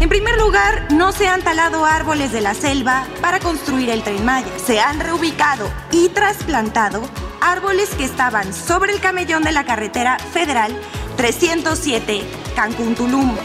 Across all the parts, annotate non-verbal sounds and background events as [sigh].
En primer lugar, no se han talado árboles de la selva para construir el tren Maya. Se han reubicado y trasplantado árboles que estaban sobre el camellón de la carretera federal 307 Cancún-Tulum.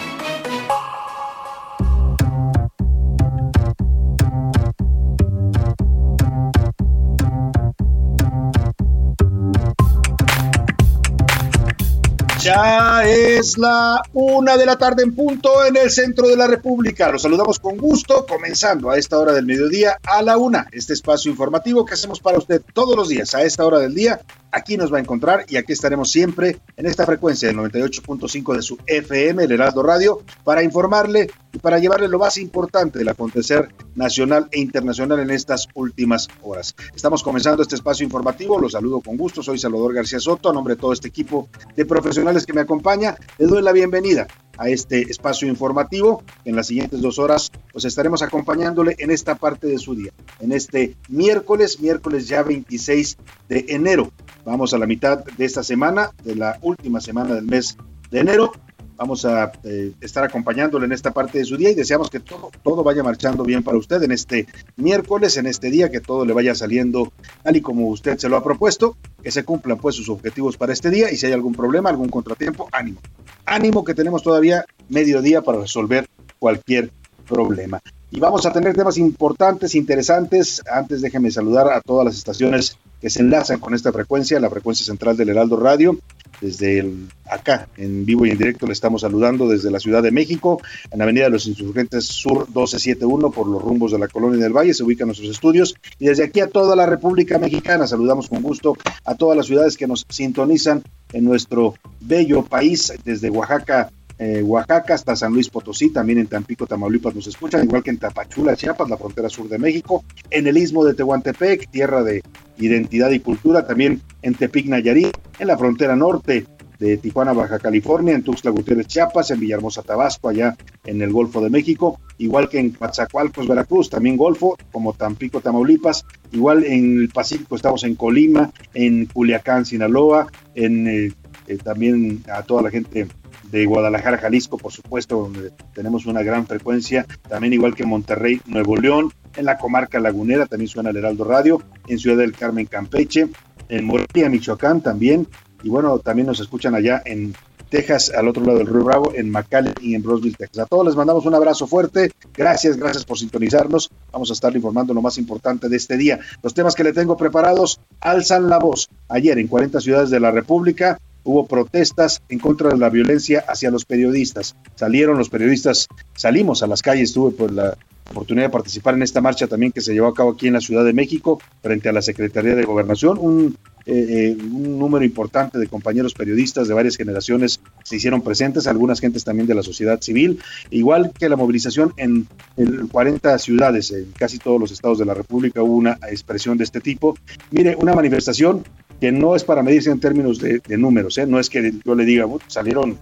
Ya es la una de la tarde en punto en el centro de la República. Los saludamos con gusto, comenzando a esta hora del mediodía a la una. Este espacio informativo que hacemos para usted todos los días a esta hora del día. Aquí nos va a encontrar y aquí estaremos siempre en esta frecuencia del 98.5 de su FM, el Heraldo Radio, para informarle y para llevarle lo más importante del acontecer nacional e internacional en estas últimas horas. Estamos comenzando este espacio informativo. Los saludo con gusto. Soy Salvador García Soto, a nombre de todo este equipo de profesionales que me acompaña. Le doy la bienvenida a este espacio informativo. En las siguientes dos horas, pues estaremos acompañándole en esta parte de su día, en este miércoles, miércoles ya 26 de enero. Vamos a la mitad de esta semana, de la última semana del mes de enero. Vamos a eh, estar acompañándole en esta parte de su día y deseamos que todo, todo vaya marchando bien para usted en este miércoles, en este día, que todo le vaya saliendo tal y como usted se lo ha propuesto, que se cumplan pues sus objetivos para este día y si hay algún problema, algún contratiempo, ánimo. Ánimo que tenemos todavía medio día para resolver cualquier problema. Y vamos a tener temas importantes, interesantes. Antes déjeme saludar a todas las estaciones que se enlazan con esta frecuencia, la frecuencia central del Heraldo Radio. Desde el, acá, en vivo y en directo, le estamos saludando desde la Ciudad de México, en la Avenida de los Insurgentes Sur 1271, por los rumbos de la Colonia del Valle, se ubican nuestros estudios. Y desde aquí a toda la República Mexicana, saludamos con gusto a todas las ciudades que nos sintonizan en nuestro bello país, desde Oaxaca eh, Oaxaca hasta San Luis Potosí, también en Tampico, Tamaulipas nos escuchan, igual que en Tapachula, Chiapas, la frontera sur de México, en el istmo de Tehuantepec, tierra de identidad y cultura, también en Tepic, Nayarit, en la frontera norte de Tijuana, Baja California, en Tuxtla Gutiérrez, Chiapas, en Villahermosa, Tabasco, allá en el Golfo de México, igual que en Coatzacoalcos, Veracruz, también Golfo, como Tampico, Tamaulipas, igual en el Pacífico estamos en Colima, en Culiacán, Sinaloa, en eh, eh, también a toda la gente de Guadalajara, Jalisco, por supuesto, donde tenemos una gran frecuencia, también igual que Monterrey, Nuevo León, en la comarca lagunera también suena el Heraldo Radio, en Ciudad del Carmen, Campeche, en Morelia, Michoacán también, y bueno, también nos escuchan allá en Texas, al otro lado del Río Bravo, en McAllen y en Roseville, Texas. A todos les mandamos un abrazo fuerte. Gracias, gracias por sintonizarnos. Vamos a estar informando lo más importante de este día. Los temas que le tengo preparados alzan la voz. Ayer en 40 ciudades de la República hubo protestas en contra de la violencia hacia los periodistas. Salieron los periodistas, salimos a las calles, tuve por la oportunidad de participar en esta marcha también que se llevó a cabo aquí en la Ciudad de México frente a la Secretaría de Gobernación. Un, eh, un número importante de compañeros periodistas de varias generaciones se hicieron presentes, algunas gentes también de la sociedad civil, igual que la movilización en, en 40 ciudades, en casi todos los estados de la República hubo una expresión de este tipo. Mire, una manifestación que no es para medirse en términos de, de números, ¿eh? no es que yo le diga, salieron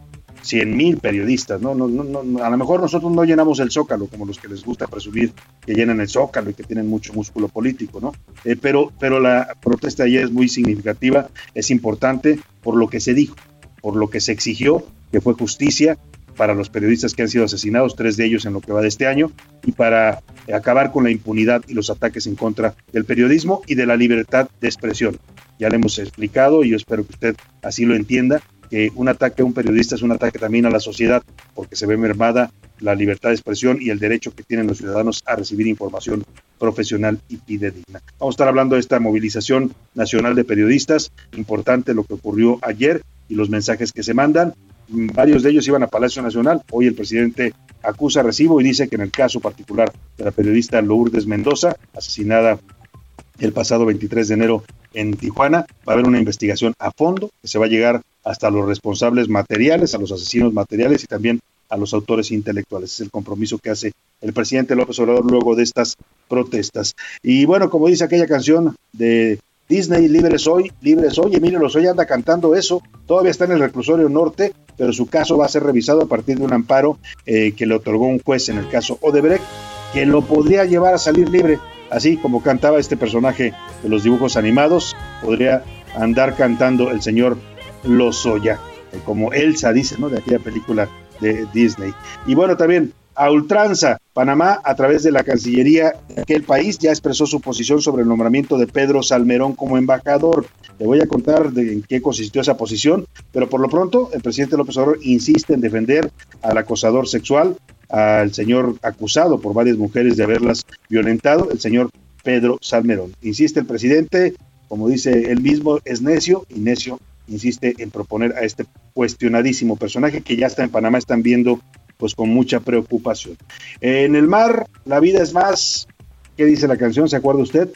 100 mil periodistas, ¿no? No, no, no, a lo mejor nosotros no llenamos el zócalo como los que les gusta presumir que llenan el zócalo y que tienen mucho músculo político, ¿no? Eh, pero, pero la protesta ayer es muy significativa, es importante por lo que se dijo, por lo que se exigió, que fue justicia, para los periodistas que han sido asesinados, tres de ellos en lo que va de este año, y para acabar con la impunidad y los ataques en contra del periodismo y de la libertad de expresión. Ya le hemos explicado y yo espero que usted así lo entienda, que un ataque a un periodista es un ataque también a la sociedad, porque se ve mermada la libertad de expresión y el derecho que tienen los ciudadanos a recibir información profesional y fidedigna. Vamos a estar hablando de esta movilización nacional de periodistas, importante lo que ocurrió ayer y los mensajes que se mandan. Varios de ellos iban a Palacio Nacional. Hoy el presidente acusa recibo y dice que en el caso particular de la periodista Lourdes Mendoza, asesinada el pasado 23 de enero en Tijuana, va a haber una investigación a fondo que se va a llegar hasta los responsables materiales, a los asesinos materiales y también a los autores intelectuales. Es el compromiso que hace el presidente López Obrador luego de estas protestas. Y bueno, como dice aquella canción de Disney, Libre Soy, Libre Soy, Emilio Lozoya anda cantando eso, todavía está en el reclusorio norte, pero su caso va a ser revisado a partir de un amparo eh, que le otorgó un juez en el caso Odebrecht, que lo podría llevar a salir libre, así como cantaba este personaje de los dibujos animados, podría andar cantando el señor Lozoya, eh, como Elsa dice, ¿no? De aquella película de Disney. Y bueno, también a ultranza. Panamá, a través de la Cancillería de aquel país, ya expresó su posición sobre el nombramiento de Pedro Salmerón como embajador. Le voy a contar de en qué consistió esa posición, pero por lo pronto el presidente López Obrador insiste en defender al acosador sexual, al señor acusado por varias mujeres de haberlas violentado, el señor Pedro Salmerón. Insiste el presidente, como dice él mismo, es necio y necio insiste en proponer a este cuestionadísimo personaje que ya está en Panamá, están viendo pues con mucha preocupación. En el mar, la vida es más, ¿qué dice la canción? ¿Se acuerda usted?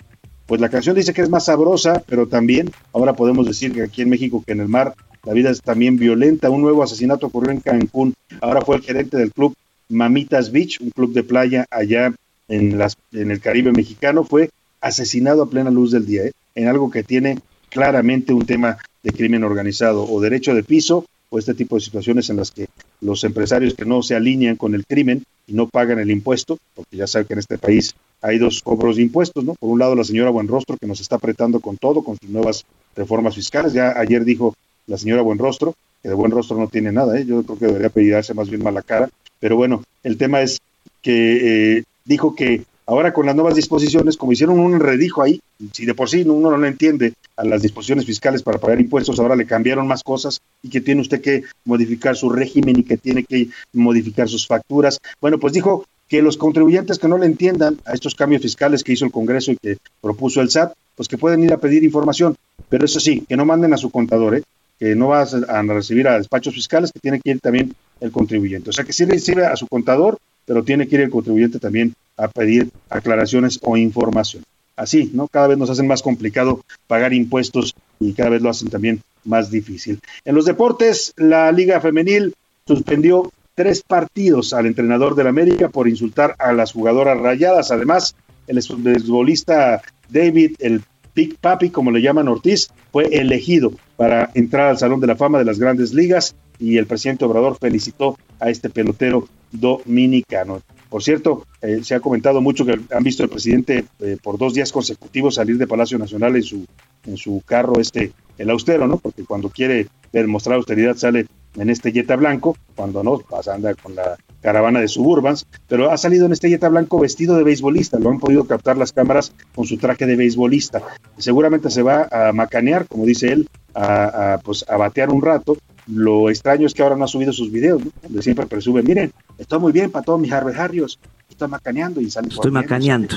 Pues la canción dice que es más sabrosa, pero también ahora podemos decir que aquí en México, que en el mar, la vida es también violenta. Un nuevo asesinato ocurrió en Cancún. Ahora fue el gerente del club Mamitas Beach, un club de playa allá en, las, en el Caribe mexicano. Fue asesinado a plena luz del día, ¿eh? en algo que tiene claramente un tema de crimen organizado o derecho de piso o este tipo de situaciones en las que los empresarios que no se alinean con el crimen y no pagan el impuesto, porque ya sabe que en este país hay dos cobros de impuestos, ¿no? Por un lado la señora Buenrostro que nos está apretando con todo, con sus nuevas reformas fiscales. Ya ayer dijo la señora Buenrostro que de Buenrostro no tiene nada, ¿eh? yo creo que debería pedirse más bien mala cara, pero bueno, el tema es que eh, dijo que Ahora con las nuevas disposiciones, como hicieron un redijo ahí, si de por sí uno no entiende a las disposiciones fiscales para pagar impuestos, ahora le cambiaron más cosas y que tiene usted que modificar su régimen y que tiene que modificar sus facturas. Bueno, pues dijo que los contribuyentes que no le entiendan a estos cambios fiscales que hizo el Congreso y que propuso el SAT, pues que pueden ir a pedir información, pero eso sí, que no manden a su contador, ¿eh? Que no vas a recibir a despachos fiscales, que tiene que ir también el contribuyente. O sea, que sí recibe a su contador, pero tiene que ir el contribuyente también a pedir aclaraciones o información. Así, ¿no? Cada vez nos hacen más complicado pagar impuestos y cada vez lo hacen también más difícil. En los deportes, la Liga Femenil suspendió tres partidos al entrenador del América por insultar a las jugadoras rayadas. Además, el futbolista David, el Big Papi, como le llaman Ortiz, fue elegido para entrar al Salón de la Fama de las Grandes Ligas y el presidente Obrador felicitó a este pelotero dominicano. Por cierto, eh, se ha comentado mucho que han visto al presidente eh, por dos días consecutivos salir de Palacio Nacional en su, en su carro, este, el austero, ¿no? Porque cuando quiere demostrar austeridad sale en este Jetta blanco, cuando no, pasa, pues anda con la caravana de suburbans, pero ha salido en este Jetta blanco vestido de beisbolista, lo han podido captar las cámaras con su traje de beisbolista. Seguramente se va a macanear, como dice él, a, pues, a batear un rato. Lo extraño es que ahora no ha subido sus videos, ¿no? donde siempre presume, miren, estoy muy bien para todos mis harvejarios, estoy macaneando y sale Estoy macaneando.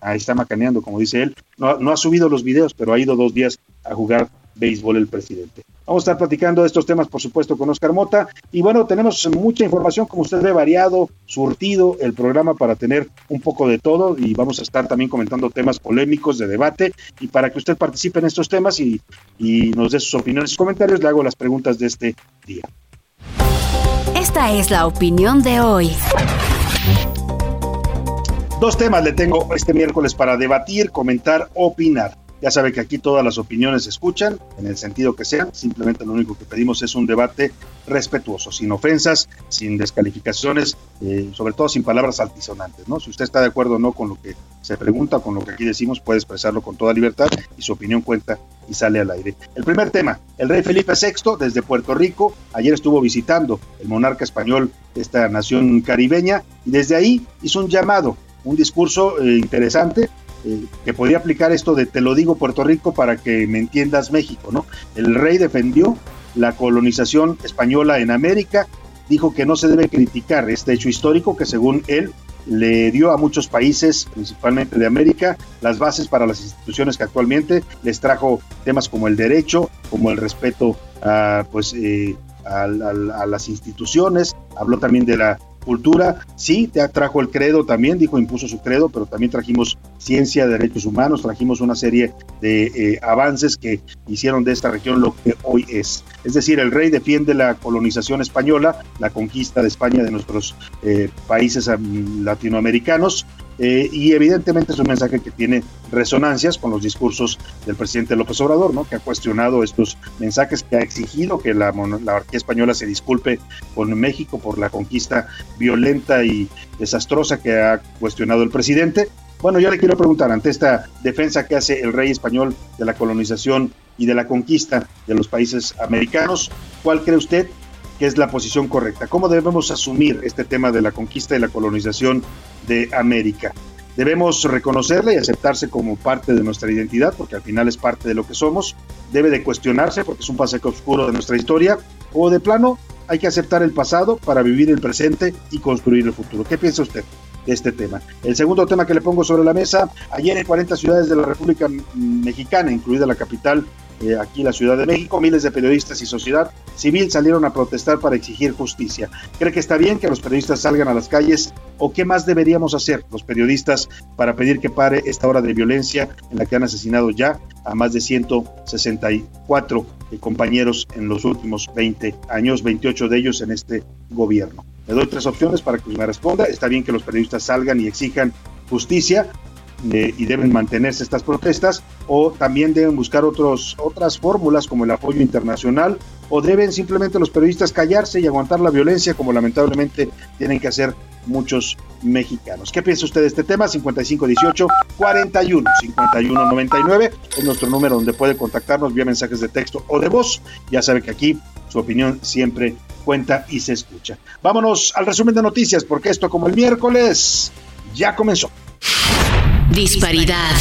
Ahí está macaneando, como dice él. No, no ha subido los videos, pero ha ido dos días a jugar béisbol el presidente. Vamos a estar platicando de estos temas, por supuesto, con Oscar Mota. Y bueno, tenemos mucha información, como usted ve, variado, surtido el programa para tener un poco de todo. Y vamos a estar también comentando temas polémicos de debate. Y para que usted participe en estos temas y, y nos dé sus opiniones y comentarios, le hago las preguntas de este día. Esta es la opinión de hoy. Dos temas le tengo este miércoles para debatir, comentar, opinar. Ya sabe que aquí todas las opiniones se escuchan, en el sentido que sean. Simplemente lo único que pedimos es un debate respetuoso, sin ofensas, sin descalificaciones, eh, sobre todo sin palabras altisonantes. ¿no? Si usted está de acuerdo o no con lo que se pregunta, con lo que aquí decimos, puede expresarlo con toda libertad y su opinión cuenta y sale al aire. El primer tema, el rey Felipe VI desde Puerto Rico, ayer estuvo visitando el monarca español esta nación caribeña y desde ahí hizo un llamado, un discurso eh, interesante eh, que podría aplicar esto de te lo digo Puerto Rico para que me entiendas México, ¿no? El rey defendió la colonización española en América, dijo que no se debe criticar este hecho histórico que según él le dio a muchos países, principalmente de América, las bases para las instituciones que actualmente les trajo temas como el derecho, como el respeto a, pues, eh, a las instituciones, habló también de la cultura, sí, te trajo el credo también, dijo, impuso su credo, pero también trajimos ciencia, derechos humanos, trajimos una serie de eh, avances que hicieron de esta región lo que hoy es. Es decir, el rey defiende la colonización española, la conquista de España de nuestros eh, países latinoamericanos, eh, y evidentemente es un mensaje que tiene resonancias con los discursos del presidente López Obrador, ¿no? que ha cuestionado estos mensajes, que ha exigido que la monarquía española se disculpe con México por la conquista violenta y desastrosa que ha cuestionado el presidente. Bueno, yo le quiero preguntar, ante esta defensa que hace el rey español de la colonización y de la conquista de los países americanos, ¿cuál cree usted es la posición correcta? ¿Cómo debemos asumir este tema de la conquista y la colonización de América? Debemos reconocerla y aceptarse como parte de nuestra identidad, porque al final es parte de lo que somos. Debe de cuestionarse, porque es un pasaje oscuro de nuestra historia. O de plano, hay que aceptar el pasado para vivir el presente y construir el futuro. ¿Qué piensa usted? de este tema. El segundo tema que le pongo sobre la mesa, ayer en 40 ciudades de la República Mexicana, incluida la capital eh, aquí en la Ciudad de México, miles de periodistas y sociedad civil salieron a protestar para exigir justicia. ¿Cree que está bien que los periodistas salgan a las calles o qué más deberíamos hacer los periodistas para pedir que pare esta hora de violencia en la que han asesinado ya a más de 164 compañeros en los últimos 20 años, 28 de ellos en este gobierno? Le doy tres opciones para que me responda. Está bien que los periodistas salgan y exijan justicia, y deben mantenerse estas protestas o también deben buscar otros, otras fórmulas como el apoyo internacional o deben simplemente los periodistas callarse y aguantar la violencia como lamentablemente tienen que hacer muchos mexicanos. ¿Qué piensa usted de este tema? 5518 41 51 99 es nuestro número donde puede contactarnos vía mensajes de texto o de voz. Ya sabe que aquí su opinión siempre cuenta y se escucha. Vámonos al resumen de noticias porque esto como el miércoles ya comenzó. Disparidad.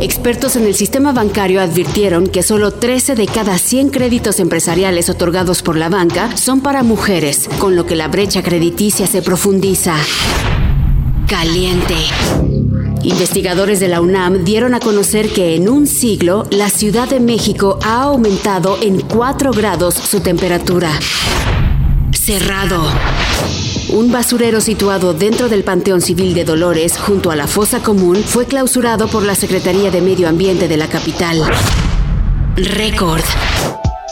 Expertos en el sistema bancario advirtieron que solo 13 de cada 100 créditos empresariales otorgados por la banca son para mujeres, con lo que la brecha crediticia se profundiza. Caliente. Investigadores de la UNAM dieron a conocer que en un siglo la Ciudad de México ha aumentado en 4 grados su temperatura. Cerrado. Un basurero situado dentro del Panteón Civil de Dolores, junto a la fosa común, fue clausurado por la Secretaría de Medio Ambiente de la capital. Récord.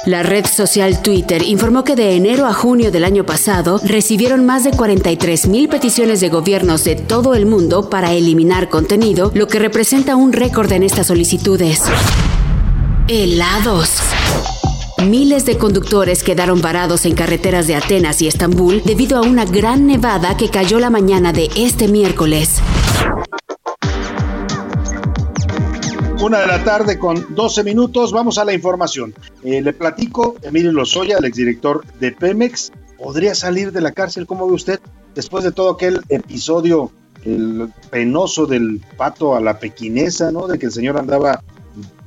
La red social Twitter informó que de enero a junio del año pasado recibieron más de 43 mil peticiones de gobiernos de todo el mundo para eliminar contenido, lo que representa un récord en estas solicitudes. Helados. Miles de conductores quedaron varados en carreteras de Atenas y Estambul debido a una gran nevada que cayó la mañana de este miércoles. Una de la tarde con 12 minutos, vamos a la información. Eh, le platico, Emilio Lozoya, el exdirector de Pemex, podría salir de la cárcel, ¿cómo ve usted? Después de todo aquel episodio el penoso del pato a la pequinesa, ¿no? De que el señor andaba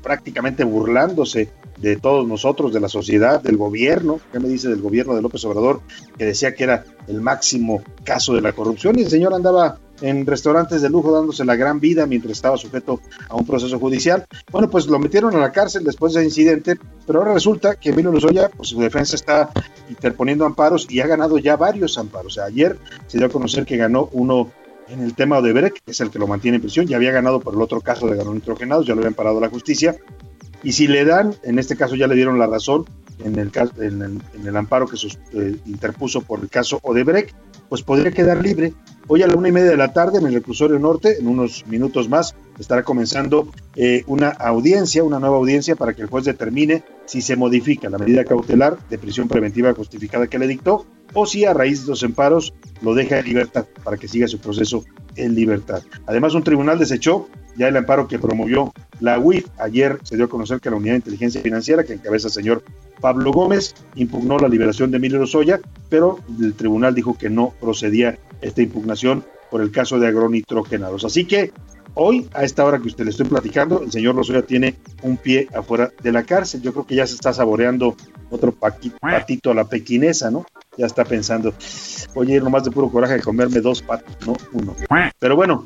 prácticamente burlándose de todos nosotros, de la sociedad, del gobierno. ¿Qué me dice del gobierno de López Obrador? Que decía que era el máximo caso de la corrupción y el señor andaba en restaurantes de lujo dándose la gran vida mientras estaba sujeto a un proceso judicial. Bueno, pues lo metieron a la cárcel después de ese incidente, pero ahora resulta que Emilio Lozoya, pues su defensa está interponiendo amparos y ha ganado ya varios amparos. O sea, ayer se dio a conocer que ganó uno en el tema de Odebrecht, que es el que lo mantiene en prisión, ya había ganado por el otro caso de ganó nitrogenados, ya lo habían parado la justicia, y si le dan, en este caso ya le dieron la razón en el, en en el amparo que eh, interpuso por el caso Odebrecht, pues podría quedar libre. Hoy a la una y media de la tarde en el reclusorio norte, en unos minutos más, estará comenzando eh, una audiencia, una nueva audiencia para que el juez determine si se modifica la medida cautelar de prisión preventiva justificada que le dictó o si a raíz de los amparos lo deja en libertad para que siga su proceso en libertad. Además, un tribunal desechó ya el amparo que promovió la UIF. Ayer se dio a conocer que la Unidad de Inteligencia Financiera, que encabeza el señor Pablo Gómez, impugnó la liberación de Emilio Lozoya, pero el tribunal dijo que no procedía esta impugnación por el caso de agronitrogenados. Así que hoy, a esta hora que usted le estoy platicando, el señor Lozoya tiene un pie afuera de la cárcel. Yo creo que ya se está saboreando otro patito a la pequinesa, ¿no? Ya está pensando, oye, ir nomás de puro coraje de comerme dos patos, no uno. Pero bueno,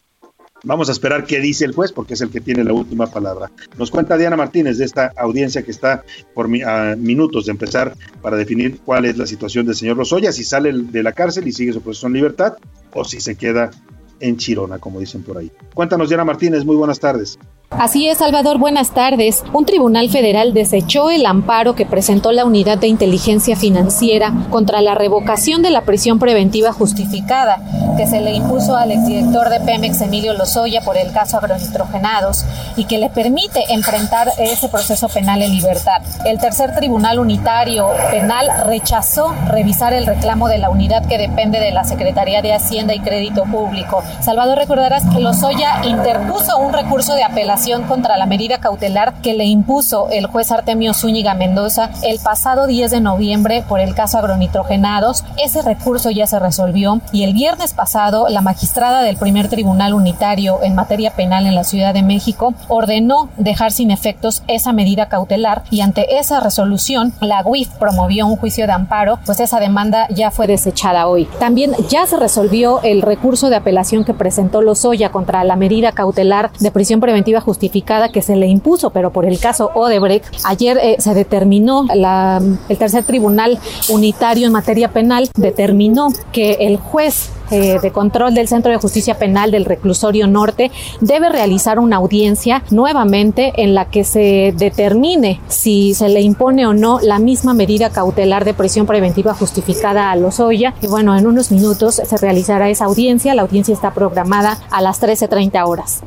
Vamos a esperar qué dice el juez porque es el que tiene la última palabra. Nos cuenta Diana Martínez de esta audiencia que está por minutos de empezar para definir cuál es la situación del señor Lozoya, si sale de la cárcel y sigue su proceso en libertad o si se queda en Chirona, como dicen por ahí. Cuéntanos, Diana Martínez, muy buenas tardes. Así es, Salvador, buenas tardes. Un tribunal federal desechó el amparo que presentó la Unidad de Inteligencia Financiera contra la revocación de la prisión preventiva justificada que se le impuso al exdirector de Pemex, Emilio Lozoya, por el caso agronitrogenados y que le permite enfrentar ese proceso penal en libertad. El tercer tribunal unitario penal rechazó revisar el reclamo de la unidad que depende de la Secretaría de Hacienda y Crédito Público. Salvador, recordarás que Lozoya interpuso un recurso de apelación contra la medida cautelar que le impuso el juez Artemio Zúñiga Mendoza el pasado 10 de noviembre por el caso agronitrogenados. Ese recurso ya se resolvió y el viernes pasado la magistrada del primer tribunal unitario en materia penal en la Ciudad de México ordenó dejar sin efectos esa medida cautelar y ante esa resolución la UIF promovió un juicio de amparo, pues esa demanda ya fue desechada hoy. También ya se resolvió el recurso de apelación que presentó Lozoya contra la medida cautelar de prisión preventiva justificada que se le impuso, pero por el caso Odebrecht, ayer eh, se determinó, el tercer tribunal unitario en materia penal determinó que el juez eh, de control del Centro de Justicia Penal del Reclusorio Norte debe realizar una audiencia nuevamente en la que se determine si se le impone o no la misma medida cautelar de prisión preventiva justificada a Lozoya. Y bueno, en unos minutos se realizará esa audiencia. La audiencia está programada a las 13.30 horas.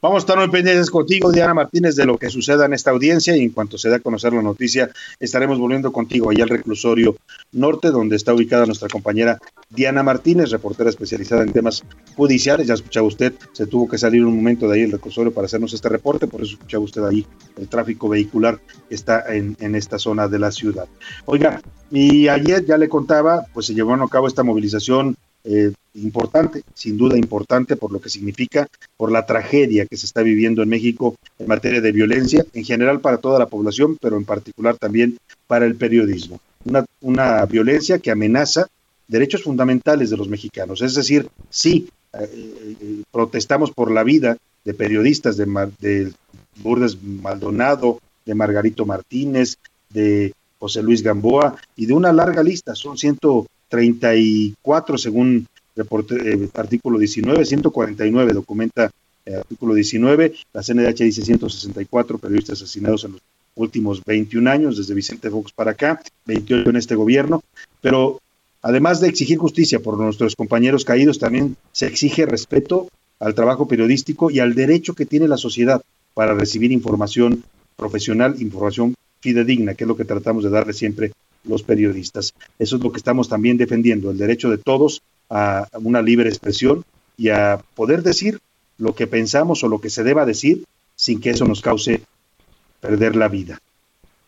Vamos a estar muy pendientes contigo, Diana Martínez, de lo que suceda en esta audiencia y en cuanto se dé a conocer la noticia, estaremos volviendo contigo allá al reclusorio norte, donde está ubicada nuestra compañera Diana Martínez, reportera especializada en temas judiciales. Ya escuchaba usted, se tuvo que salir un momento de ahí el reclusorio para hacernos este reporte, por eso escuchaba usted ahí el tráfico vehicular que está en, en esta zona de la ciudad. Oiga, y ayer ya le contaba, pues se llevó a cabo esta movilización eh, importante, sin duda importante por lo que significa, por la tragedia que se está viviendo en México en materia de violencia, en general para toda la población, pero en particular también para el periodismo. Una, una violencia que amenaza derechos fundamentales de los mexicanos. Es decir, sí, eh, eh, protestamos por la vida de periodistas de, de Burdes Maldonado, de Margarito Martínez, de José Luis Gamboa y de una larga lista, son ciento 34 según reporte, eh, artículo 19, 149 documenta eh, artículo 19, la CNDH dice 164 periodistas asesinados en los últimos 21 años, desde Vicente Fox para acá, 28 en este gobierno, pero además de exigir justicia por nuestros compañeros caídos, también se exige respeto al trabajo periodístico y al derecho que tiene la sociedad para recibir información profesional, información fidedigna, que es lo que tratamos de darle siempre los periodistas. Eso es lo que estamos también defendiendo, el derecho de todos a una libre expresión y a poder decir lo que pensamos o lo que se deba decir sin que eso nos cause perder la vida.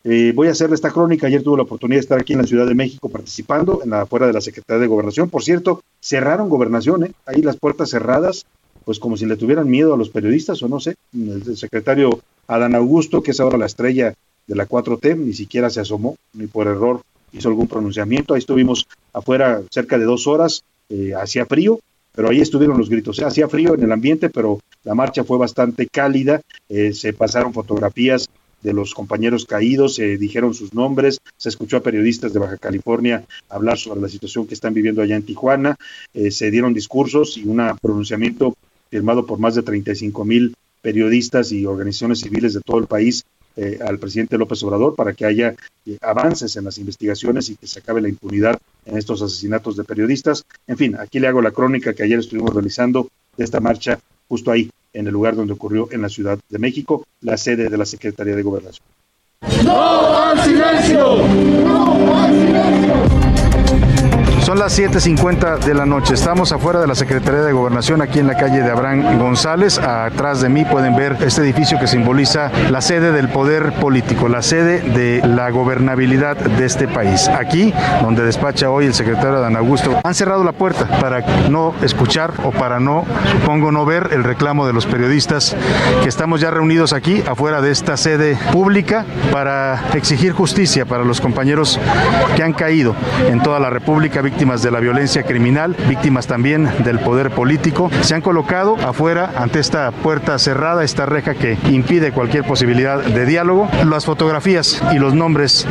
Eh, voy a hacerle esta crónica. Ayer tuve la oportunidad de estar aquí en la Ciudad de México participando en la afuera de la Secretaría de Gobernación. Por cierto, cerraron gobernación, ¿eh? ahí las puertas cerradas, pues como si le tuvieran miedo a los periodistas o no sé. El secretario Adán Augusto, que es ahora la estrella de la 4T, ni siquiera se asomó, ni por error hizo algún pronunciamiento. Ahí estuvimos afuera cerca de dos horas, eh, hacía frío, pero ahí estuvieron los gritos. Hacía frío en el ambiente, pero la marcha fue bastante cálida. Eh, se pasaron fotografías de los compañeros caídos, se dijeron sus nombres, se escuchó a periodistas de Baja California hablar sobre la situación que están viviendo allá en Tijuana, eh, se dieron discursos y un pronunciamiento firmado por más de 35 mil periodistas y organizaciones civiles de todo el país eh, al presidente López Obrador para que haya eh, avances en las investigaciones y que se acabe la impunidad en estos asesinatos de periodistas. En fin, aquí le hago la crónica que ayer estuvimos realizando de esta marcha justo ahí, en el lugar donde ocurrió en la Ciudad de México, la sede de la Secretaría de Gobernación. ¡No al silencio! ¡No al silencio! Son las 7.50 de la noche. Estamos afuera de la Secretaría de Gobernación, aquí en la calle de Abraham González. Atrás de mí pueden ver este edificio que simboliza la sede del poder político, la sede de la gobernabilidad de este país. Aquí, donde despacha hoy el secretario Dan Augusto, han cerrado la puerta para no escuchar o para no, supongo, no ver el reclamo de los periodistas que estamos ya reunidos aquí, afuera de esta sede pública, para exigir justicia para los compañeros que han caído en toda la República, víctimas de la violencia criminal, víctimas también del poder político. Se han colocado afuera ante esta puerta cerrada, esta reja que impide cualquier posibilidad de diálogo. Las fotografías y los nombres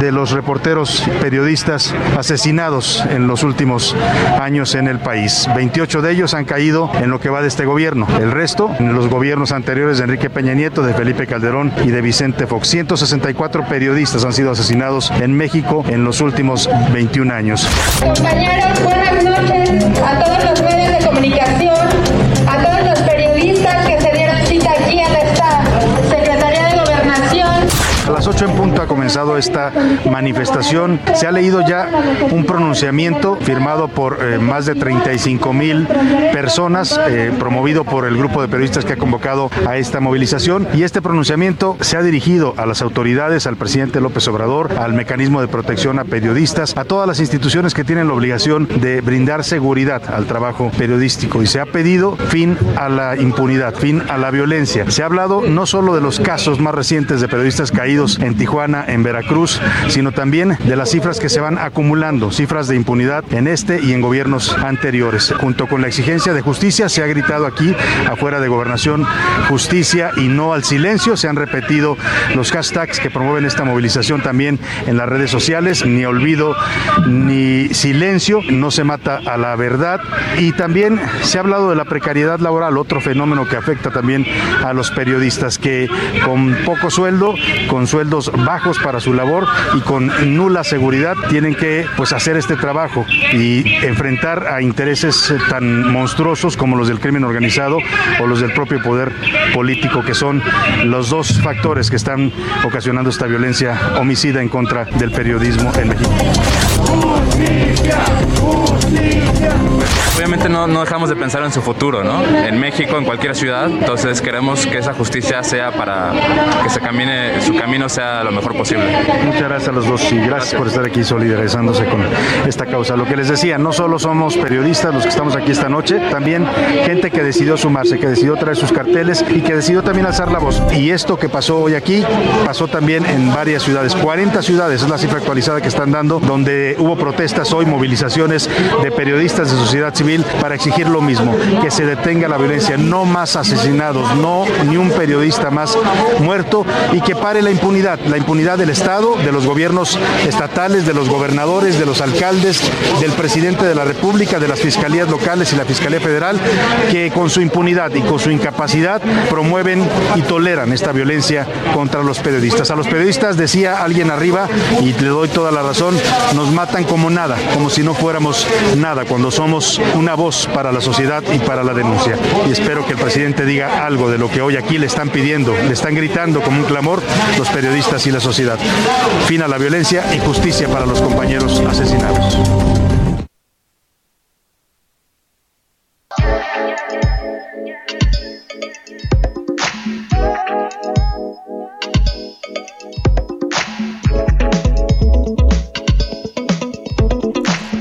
de los reporteros periodistas asesinados en los últimos años en el país. 28 de ellos han caído en lo que va de este gobierno. El resto en los gobiernos anteriores de Enrique Peña Nieto, de Felipe Calderón y de Vicente Fox. 164 periodistas han sido asesinados en México en los últimos 21 años. Compañeros, buenas noches a todos los medios de comunicación, 8 en punto ha comenzado esta manifestación. Se ha leído ya un pronunciamiento firmado por eh, más de 35 mil personas, eh, promovido por el grupo de periodistas que ha convocado a esta movilización. Y este pronunciamiento se ha dirigido a las autoridades, al presidente López Obrador, al mecanismo de protección a periodistas, a todas las instituciones que tienen la obligación de brindar seguridad al trabajo periodístico. Y se ha pedido fin a la impunidad, fin a la violencia. Se ha hablado no solo de los casos más recientes de periodistas caídos, en Tijuana, en Veracruz, sino también de las cifras que se van acumulando, cifras de impunidad en este y en gobiernos anteriores. Junto con la exigencia de justicia, se ha gritado aquí, afuera de gobernación, justicia y no al silencio. Se han repetido los hashtags que promueven esta movilización también en las redes sociales, ni olvido ni silencio, no se mata a la verdad. Y también se ha hablado de la precariedad laboral, otro fenómeno que afecta también a los periodistas que con poco sueldo, con bajos para su labor y con nula seguridad tienen que pues hacer este trabajo y enfrentar a intereses tan monstruosos como los del crimen organizado o los del propio poder político que son los dos factores que están ocasionando esta violencia homicida en contra del periodismo en México. Obviamente no, no, dejamos de pensar en su futuro, ¿no? En México, en cualquier ciudad. Entonces queremos que esa justicia sea para que se camine, su camino sea lo mejor posible. Muchas gracias a los dos y gracias, por estar aquí solidarizándose con esta causa. Lo que les decía, no solo somos periodistas los que estamos aquí esta noche, también gente que decidió sumarse, que decidió traer sus carteles y que decidió también alzar la voz. Y esto que pasó hoy aquí, pasó también en varias ciudades. 40 ciudades es la cifra actualizada que están dando, donde hubo protestas hoy, movilizaciones de periodistas de sociedad civil para exigir lo mismo, que se detenga la violencia, no más asesinados, no ni un periodista más muerto y que pare la impunidad, la impunidad del Estado, de los gobiernos estatales, de los gobernadores, de los alcaldes, del presidente de la República, de las fiscalías locales y la Fiscalía Federal, que con su impunidad y con su incapacidad promueven y toleran esta violencia contra los periodistas. A los periodistas, decía alguien arriba, y le doy toda la razón, nos matan como nada, como si no fuéramos nada, cuando somos una voz para la sociedad y para la denuncia. Y espero que el presidente diga algo de lo que hoy aquí le están pidiendo, le están gritando como un clamor los periodistas y la sociedad. Fin a la violencia y justicia para los compañeros asesinados.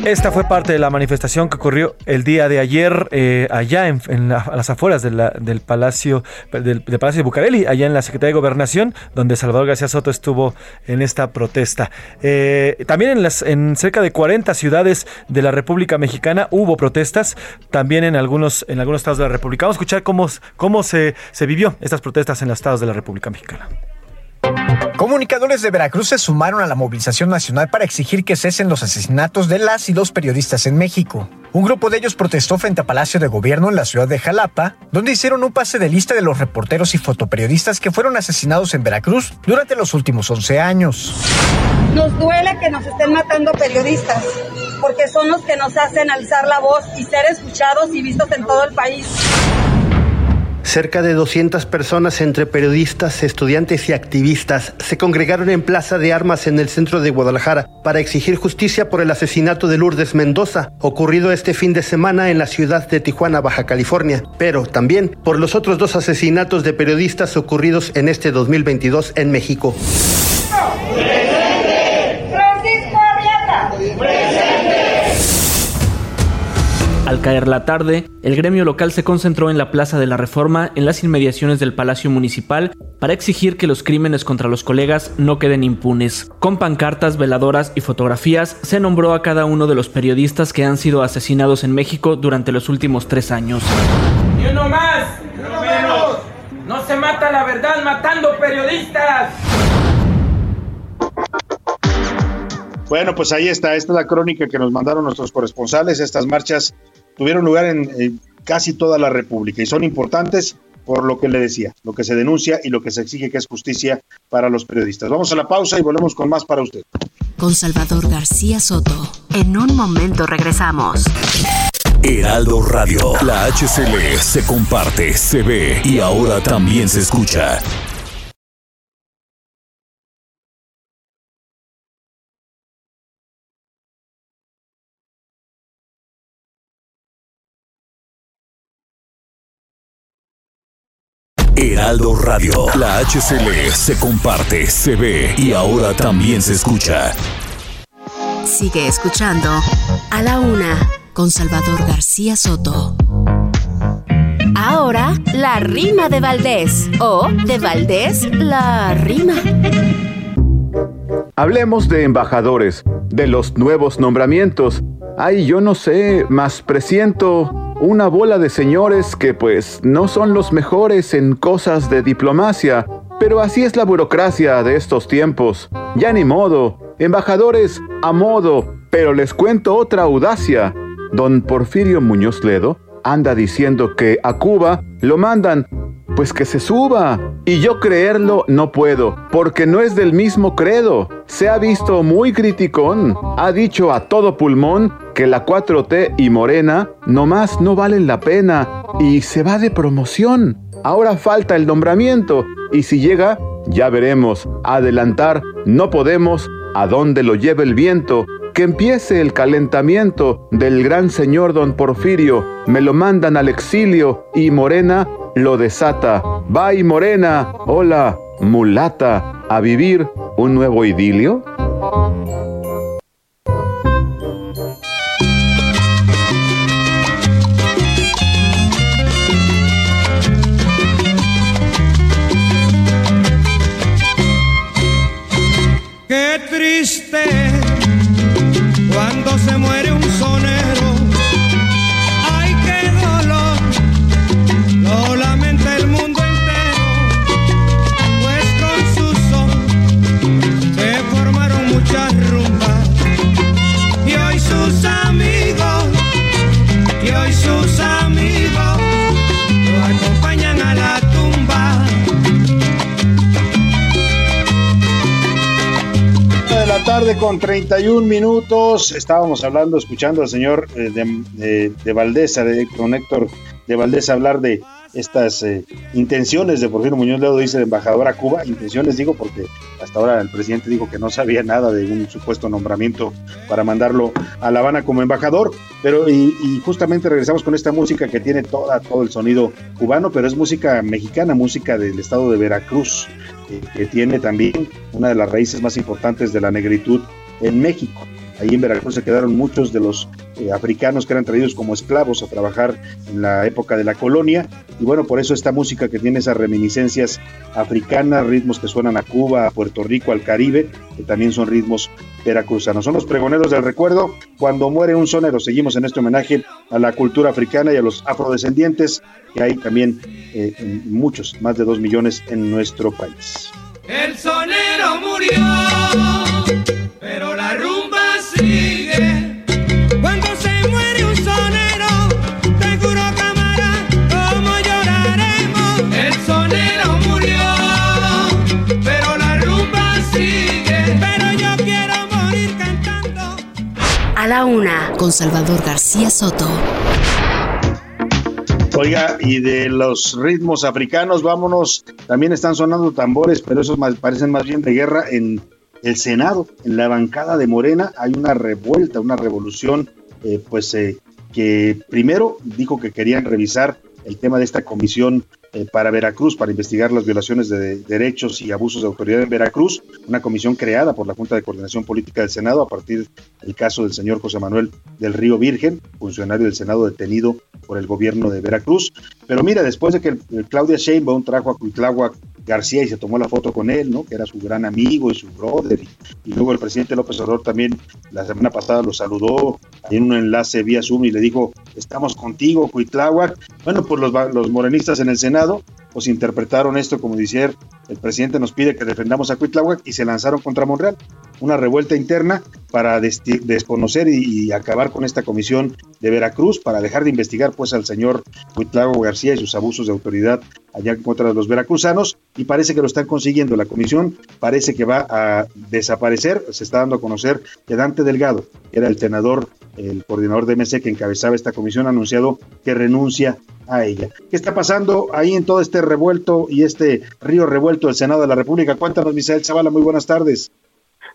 Esta fue parte de la manifestación que ocurrió el día de ayer eh, allá en, a las afueras del Palacio del, Palacio de Bucareli, allá en la Secretaría de Gobernación, donde Salvador García Soto estuvo en esta protesta. Eh, también en, en cerca de 40 ciudades de la República Mexicana hubo protestas, también en algunos, en algunos estados de la República. Vamos a escuchar cómo, cómo se, se vivió estas protestas en los estados de la República Mexicana. Comunicadores de Veracruz se sumaron a la movilización nacional para exigir que cesen los asesinatos de las y los periodistas en México. Un grupo de ellos protestó frente a Palacio de Gobierno en la ciudad de Jalapa, donde hicieron un pase de lista de los reporteros y fotoperiodistas que fueron asesinados en Veracruz durante los últimos 11 años. Nos duele que nos estén matando periodistas, porque son los que nos hacen alzar la voz y ser escuchados y vistos en todo el país. Cerca de 200 personas entre periodistas, estudiantes y activistas se congregaron en Plaza de Armas en el centro de Guadalajara para exigir justicia por el asesinato de Lourdes Mendoza, ocurrido este fin de semana en la ciudad de Tijuana, Baja California, pero también por los otros dos asesinatos de periodistas ocurridos en este 2022 en México. Al caer la tarde, el gremio local se concentró en la Plaza de la Reforma, en las inmediaciones del Palacio Municipal, para exigir que los crímenes contra los colegas no queden impunes. Con pancartas, veladoras y fotografías, se nombró a cada uno de los periodistas que han sido asesinados en México durante los últimos tres años. ¡Y uno más! ¡Uno menos! ¡No se mata la verdad matando periodistas! Bueno, pues ahí está, esta es la crónica que nos mandaron nuestros corresponsales. Estas marchas tuvieron lugar en casi toda la República y son importantes por lo que le decía, lo que se denuncia y lo que se exige que es justicia para los periodistas. Vamos a la pausa y volvemos con más para usted. Con Salvador García Soto. En un momento regresamos. Heraldo Radio, la HCL se comparte, se ve y ahora también se escucha. Heraldo Radio. La HCL se comparte, se ve y ahora también se escucha. Sigue escuchando A la Una con Salvador García Soto. Ahora, la rima de Valdés o de Valdés la rima. Hablemos de embajadores, de los nuevos nombramientos. Ay, yo no sé, más presiento una bola de señores que pues no son los mejores en cosas de diplomacia, pero así es la burocracia de estos tiempos. Ya ni modo, embajadores a modo, pero les cuento otra audacia. Don Porfirio Muñoz Ledo anda diciendo que a Cuba lo mandan pues que se suba. Y yo creerlo no puedo, porque no es del mismo credo. Se ha visto muy criticón. Ha dicho a todo pulmón que la 4T y Morena nomás no valen la pena y se va de promoción. Ahora falta el nombramiento y si llega, ya veremos. Adelantar no podemos a dónde lo lleve el viento. Que empiece el calentamiento del gran señor don Porfirio. Me lo mandan al exilio y Morena lo desata. Bye Morena, hola, mulata, a vivir un nuevo idilio. Qué triste tarde con 31 minutos. Estábamos hablando, escuchando al señor eh, de, de, Valdesa, de, con Héctor de Valdesa, hablar de estas eh, intenciones de Porfirio Muñoz Ledo, dice el embajador a Cuba. Intenciones, digo, porque hasta ahora el presidente dijo que no sabía nada de un supuesto nombramiento para mandarlo a La Habana como embajador. Pero, y, justamente regresamos con esta música que tiene toda, todo el sonido cubano, pero es música mexicana, música del estado de Veracruz que tiene también una de las raíces más importantes de la negritud en México. Ahí en Veracruz se quedaron muchos de los eh, africanos que eran traídos como esclavos a trabajar en la época de la colonia. Y bueno, por eso esta música que tiene esas reminiscencias africanas, ritmos que suenan a Cuba, a Puerto Rico, al Caribe, que también son ritmos veracruzanos. Son los pregoneros del recuerdo. Cuando muere un sonero, seguimos en este homenaje a la cultura africana y a los afrodescendientes, que hay también eh, muchos, más de dos millones en nuestro país. El sonero murió, con Salvador García Soto. Oiga, y de los ritmos africanos, vámonos. También están sonando tambores, pero esos parecen más bien de guerra en el Senado, en la bancada de Morena. Hay una revuelta, una revolución, eh, pues eh, que primero dijo que querían revisar el tema de esta comisión eh, para Veracruz, para investigar las violaciones de derechos y abusos de autoridad en Veracruz, una comisión creada por la Junta de Coordinación Política del Senado a partir del caso del señor José Manuel del Río Virgen, funcionario del Senado detenido por el gobierno de Veracruz. Pero mira, después de que Claudia Sheinbaum trajo a Cuitláhuac García y se tomó la foto con él, ¿no? Que era su gran amigo y su brother. Y, luego el presidente López Obrador también la semana pasada lo saludó en un enlace vía Zoom y le dijo, estamos contigo, Cuitláhuac. Bueno, pues los, los morenistas en el Senado pues interpretaron esto como decir, el presidente nos pide que defendamos a Cuitláhuac y se lanzaron contra Monreal. Una revuelta interna para desconocer y, acabar con esta comisión de Veracruz, para dejar de investigar pues al señor Cuitláhuac García y sus abusos de autoridad allá en contra de los veracruzanos y parece que lo están consiguiendo. La comisión parece que va a desaparecer. Se está dando a conocer que Dante Delgado, era el senador, el coordinador de MC que encabezaba esta comisión, ha anunciado que renuncia a ella. ¿Qué está pasando ahí en todo este revuelto y este río revuelto del Senado de la República? Cuéntanos, Misael Zavala, muy buenas tardes.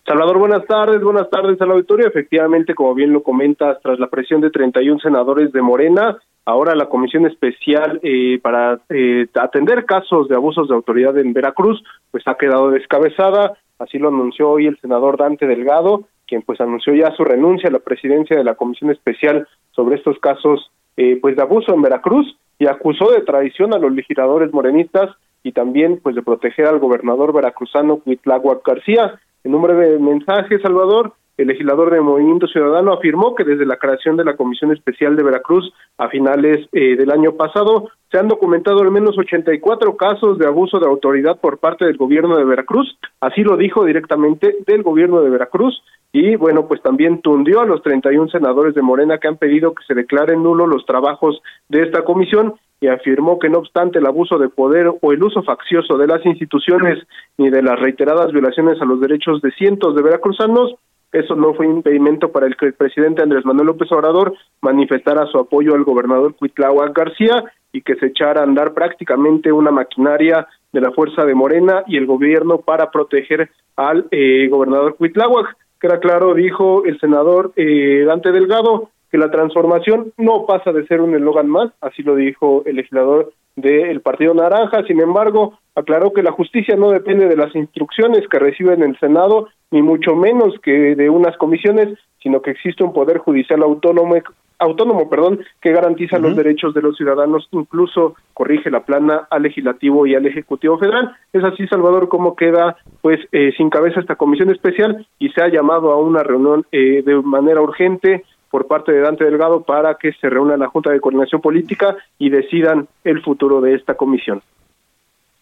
Salvador, buenas tardes, buenas tardes al auditorio. Efectivamente, como bien lo comentas, tras la presión de 31 senadores de Morena, ahora la Comisión Especial eh, para eh, atender casos de abusos de autoridad en Veracruz, pues ha quedado descabezada. Así lo anunció hoy el senador Dante Delgado, quien pues anunció ya su renuncia a la presidencia de la Comisión Especial sobre estos casos eh, pues de abuso en Veracruz y acusó de traición a los legisladores morenistas y también pues de proteger al gobernador veracruzano Cuitláhuac García. En un breve mensaje, Salvador, el legislador de Movimiento Ciudadano afirmó que desde la creación de la Comisión Especial de Veracruz a finales eh, del año pasado se han documentado al menos 84 casos de abuso de autoridad por parte del gobierno de Veracruz. Así lo dijo directamente del gobierno de Veracruz y bueno, pues también tundió a los 31 senadores de Morena que han pedido que se declaren nulos los trabajos de esta comisión y afirmó que no obstante el abuso de poder o el uso faccioso de las instituciones ni de las reiteradas violaciones a los derechos de cientos de veracruzanos, eso no fue impedimento para el que el presidente Andrés Manuel López Obrador manifestara su apoyo al gobernador Cuitláhuac García y que se echara a andar prácticamente una maquinaria de la fuerza de Morena y el gobierno para proteger al eh, gobernador Cuitláhuac que era claro, dijo el senador eh, Dante Delgado, que la transformación no pasa de ser un eslogan más, así lo dijo el legislador del Partido Naranja, sin embargo, aclaró que la justicia no depende de las instrucciones que recibe en el Senado, ni mucho menos que de unas comisiones, sino que existe un poder judicial autónomo autónomo, perdón, que garantiza los derechos de los ciudadanos, incluso corrige la plana al legislativo y al ejecutivo federal. Es así, Salvador, como queda pues eh, sin cabeza esta comisión especial y se ha llamado a una reunión eh, de manera urgente por parte de Dante Delgado para que se reúna la Junta de Coordinación Política y decidan el futuro de esta comisión.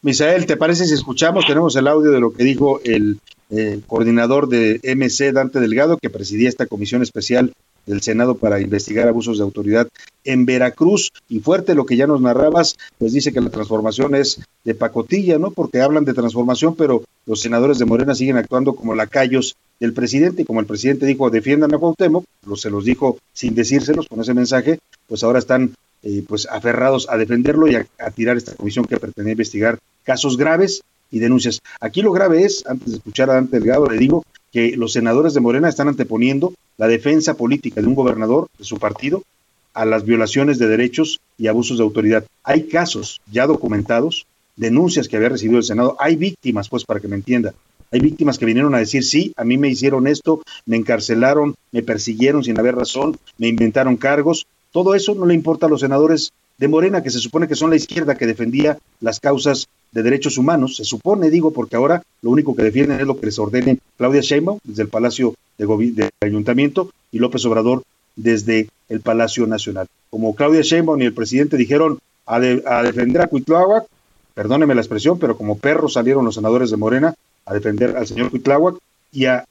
Misael, ¿te parece si escuchamos? Tenemos el audio de lo que dijo el eh, coordinador de MC, Dante Delgado, que presidía esta comisión especial del Senado para investigar abusos de autoridad en Veracruz. Y fuerte lo que ya nos narrabas, pues dice que la transformación es de pacotilla, ¿no? Porque hablan de transformación, pero los senadores de Morena siguen actuando como lacayos del presidente. Y como el presidente dijo, defiendan a Cuauhtémoc, se los dijo sin decírselos con ese mensaje, pues ahora están eh, pues aferrados a defenderlo y a, a tirar esta comisión que pretende investigar casos graves y denuncias. Aquí lo grave es, antes de escuchar a Dante Delgado, le digo que los senadores de Morena están anteponiendo la defensa política de un gobernador de su partido a las violaciones de derechos y abusos de autoridad. Hay casos ya documentados, denuncias que había recibido el Senado, hay víctimas, pues para que me entienda, hay víctimas que vinieron a decir, sí, a mí me hicieron esto, me encarcelaron, me persiguieron sin haber razón, me inventaron cargos. Todo eso no le importa a los senadores de Morena, que se supone que son la izquierda que defendía las causas de derechos humanos, se supone, digo, porque ahora lo único que defienden es lo que les ordene Claudia Sheinbaum desde el Palacio de del Ayuntamiento y López Obrador desde el Palacio Nacional. Como Claudia Sheinbaum y el presidente dijeron a, defender a Cuitláhuac, perdóneme la expresión, pero como perros salieron los senadores de Morena a defender al señor Cuitláhuac y a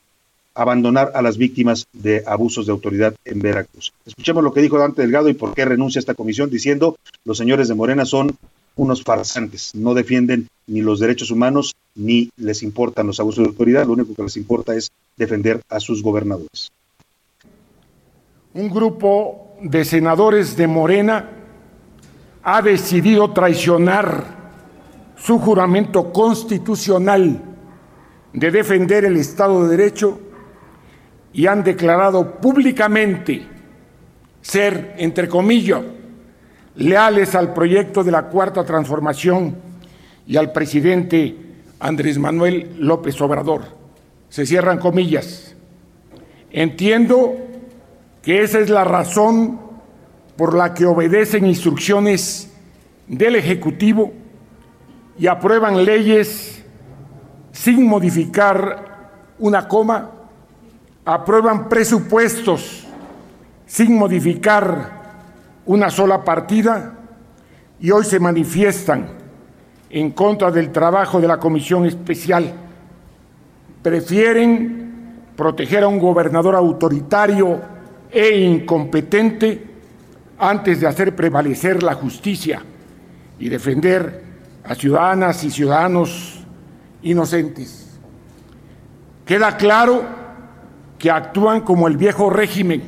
abandonar a las víctimas de abusos de autoridad en Veracruz. Escuchemos lo que dijo Dante Delgado y por qué renuncia a esta comisión diciendo los señores de Morena son unos farsantes, no defienden ni los derechos humanos ni les importan los abusos de autoridad, lo único que les importa es defender a sus gobernadores. Un grupo de senadores de Morena ha decidido traicionar su juramento constitucional de defender el Estado de Derecho y han declarado públicamente ser, entre comillas, leales al proyecto de la Cuarta Transformación y al presidente Andrés Manuel López Obrador. Se cierran comillas. Entiendo que esa es la razón por la que obedecen instrucciones del Ejecutivo y aprueban leyes sin modificar una coma, aprueban presupuestos sin modificar una sola partida y hoy se manifiestan en contra del trabajo de la Comisión Especial. Prefieren proteger a un gobernador autoritario e incompetente antes de hacer prevalecer la justicia y defender a ciudadanas y ciudadanos inocentes. Queda claro que actúan como el viejo régimen.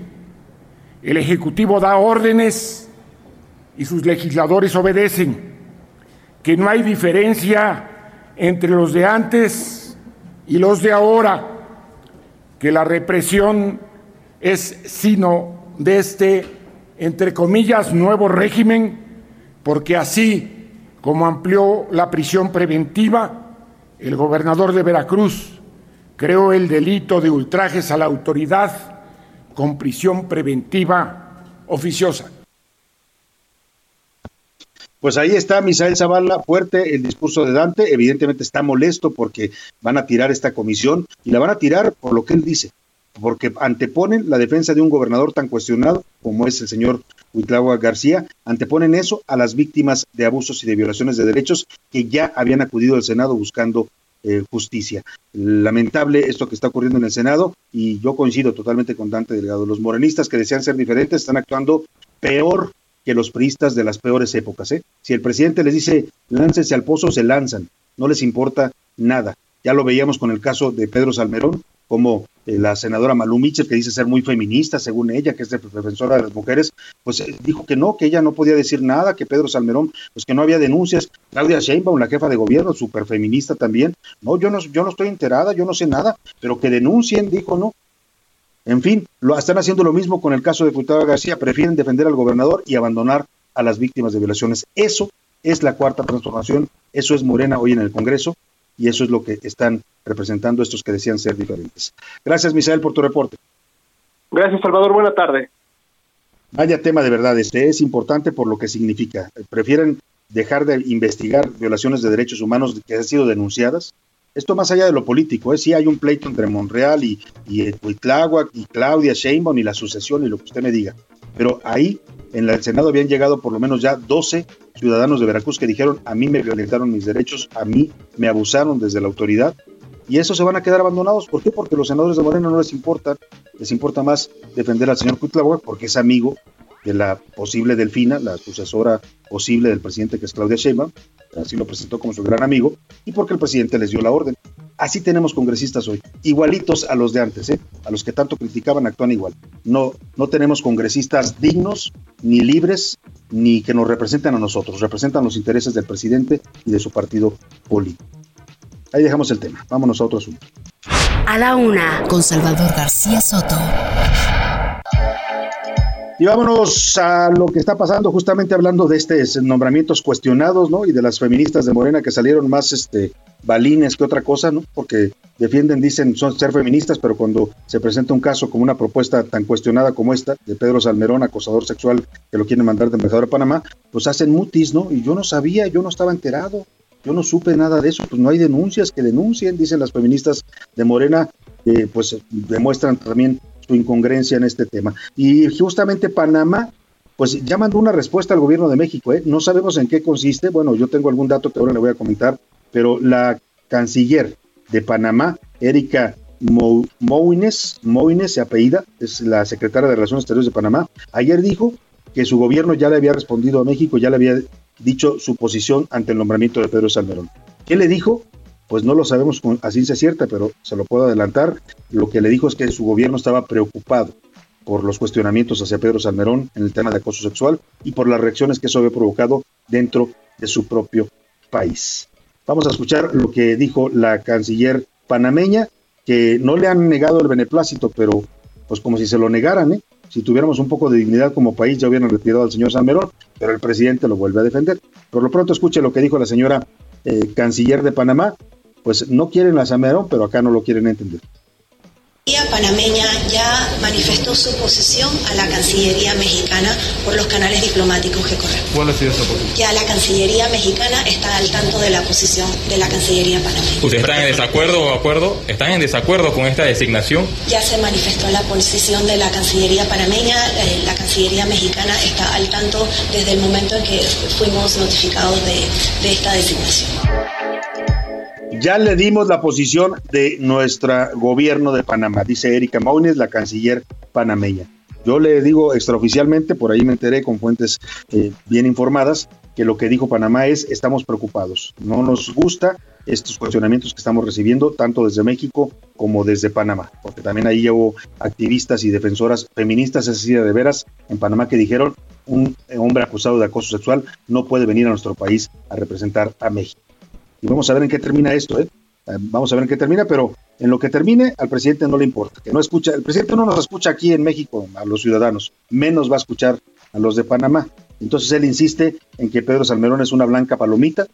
El Ejecutivo da órdenes y sus legisladores obedecen, que no hay diferencia entre los de antes y los de ahora, que la represión es sino de este, entre comillas, nuevo régimen, porque así como amplió la prisión preventiva, el gobernador de Veracruz creó el delito de ultrajes a la autoridad con prisión preventiva oficiosa. Pues ahí está Misael Zavala, fuerte el discurso de Dante, evidentemente está molesto porque van a tirar esta comisión y la van a tirar por lo que él dice, porque anteponen la defensa de un gobernador tan cuestionado como es el señor Huitlagua García, anteponen eso a las víctimas de abusos y de violaciones de derechos que ya habían acudido al Senado buscando eh, justicia. Lamentable esto que está ocurriendo en el Senado y yo coincido totalmente con Dante Delgado. Los morenistas que desean ser diferentes están actuando peor que los priistas de las peores épocas. ¿eh? Si el presidente les dice láncense al pozo, se lanzan, no les importa nada. Ya lo veíamos con el caso de Pedro Salmerón, como la senadora Malú Mitchell, que dice ser muy feminista, según ella, que es defensora de las mujeres, pues eh, dijo que no, que ella no podía decir nada, que Pedro Salmerón, pues que no había denuncias. Claudia Sheinbaum, la jefa de gobierno, súper feminista también, no, yo no, yo no estoy enterada, yo no sé nada, pero que denuncien, dijo no. En fin, lo, están haciendo lo mismo con el caso de Gustavo García, prefieren defender al gobernador y abandonar a las víctimas de violaciones. Eso es la cuarta transformación, eso es Morena hoy en el Congreso, y eso es lo que están representando estos que decían ser diferentes. Gracias, Misael, por tu reporte. Gracias, Salvador. Buena tarde. Vaya tema de verdad, este es importante por lo que significa. Prefieren dejar de investigar violaciones de derechos humanos que han sido denunciadas. Esto más allá de lo político, ¿eh? sí hay un pleito entre Monreal y, y y Claudia Sheinbaum y la sucesión y lo que usted me diga. Pero ahí en el Senado habían llegado por lo menos ya 12 ciudadanos de Veracruz que dijeron, a mí me violentaron mis derechos, a mí me abusaron desde la autoridad, y esos se van a quedar abandonados. ¿Por qué? Porque los senadores de Morena no les importa, les importa más defender al señor Cuitláhuac porque es amigo de la posible Delfina, la sucesora posible del presidente que es Claudia Sheinbaum, así lo presentó como su gran amigo, y porque el presidente les dio la orden. Así tenemos congresistas hoy, igualitos a los de antes, ¿eh? a los que tanto criticaban actúan igual. No, no tenemos congresistas dignos, ni libres, ni que nos representen a nosotros, representan los intereses del presidente y de su partido político. Ahí dejamos el tema, vámonos a otro asunto. A la una, con Salvador García Soto. Y vámonos a lo que está pasando, justamente hablando de estos nombramientos cuestionados, ¿no? Y de las feministas de Morena que salieron más este balines que otra cosa, ¿no? Porque defienden, dicen, son ser feministas, pero cuando se presenta un caso como una propuesta tan cuestionada como esta, de Pedro Salmerón, acosador sexual, que lo quieren mandar de embajador a Panamá, pues hacen mutis, ¿no? Y yo no sabía, yo no estaba enterado, yo no supe nada de eso, pues no hay denuncias que denuncien, dicen las feministas de Morena, eh, pues demuestran también su incongruencia en este tema. Y justamente Panamá, pues ya mandó una respuesta al gobierno de México, ¿eh? no sabemos en qué consiste, bueno, yo tengo algún dato que ahora le voy a comentar, pero la canciller de Panamá, Erika Moines, Moines se apellida, es la secretaria de Relaciones Exteriores de Panamá, ayer dijo que su gobierno ya le había respondido a México, ya le había dicho su posición ante el nombramiento de Pedro Salmerón. ¿Qué le dijo? Pues no lo sabemos a ciencia cierta, pero se lo puedo adelantar. Lo que le dijo es que su gobierno estaba preocupado por los cuestionamientos hacia Pedro Salmerón en el tema de acoso sexual y por las reacciones que eso había provocado dentro de su propio país. Vamos a escuchar lo que dijo la canciller panameña, que no le han negado el beneplácito, pero pues como si se lo negaran, ¿eh? Si tuviéramos un poco de dignidad como país, ya hubieran retirado al señor Salmerón, pero el presidente lo vuelve a defender. Por lo pronto, escuche lo que dijo la señora eh, canciller de Panamá, pues no quieren a Salmerón, pero acá no lo quieren entender. La panameña ya manifestó su posición a la Cancillería mexicana por los canales diplomáticos que corren. ¿Cuál ha sido esa posición? Ya la Cancillería mexicana está al tanto de la posición de la Cancillería panameña. ¿Ustedes están en desacuerdo o acuerdo? ¿Están en desacuerdo con esta designación? Ya se manifestó la posición de la Cancillería panameña, eh, la Cancillería mexicana está al tanto desde el momento en que fuimos notificados de, de esta designación. Ya le dimos la posición de nuestro gobierno de Panamá, dice Erika Maunes, la canciller panameña. Yo le digo extraoficialmente, por ahí me enteré con fuentes eh, bien informadas, que lo que dijo Panamá es estamos preocupados. No nos gusta estos cuestionamientos que estamos recibiendo, tanto desde México como desde Panamá, porque también ahí hubo activistas y defensoras feministas, decir, de veras, en Panamá que dijeron un hombre acusado de acoso sexual no puede venir a nuestro país a representar a México y vamos a ver en qué termina esto, ¿eh? ¿eh? Vamos a ver en qué termina, pero en lo que termine al presidente no le importa, que no escucha, el presidente no nos escucha aquí en México a los ciudadanos, menos va a escuchar a los de Panamá. Entonces él insiste en que Pedro Salmerón es una blanca palomita,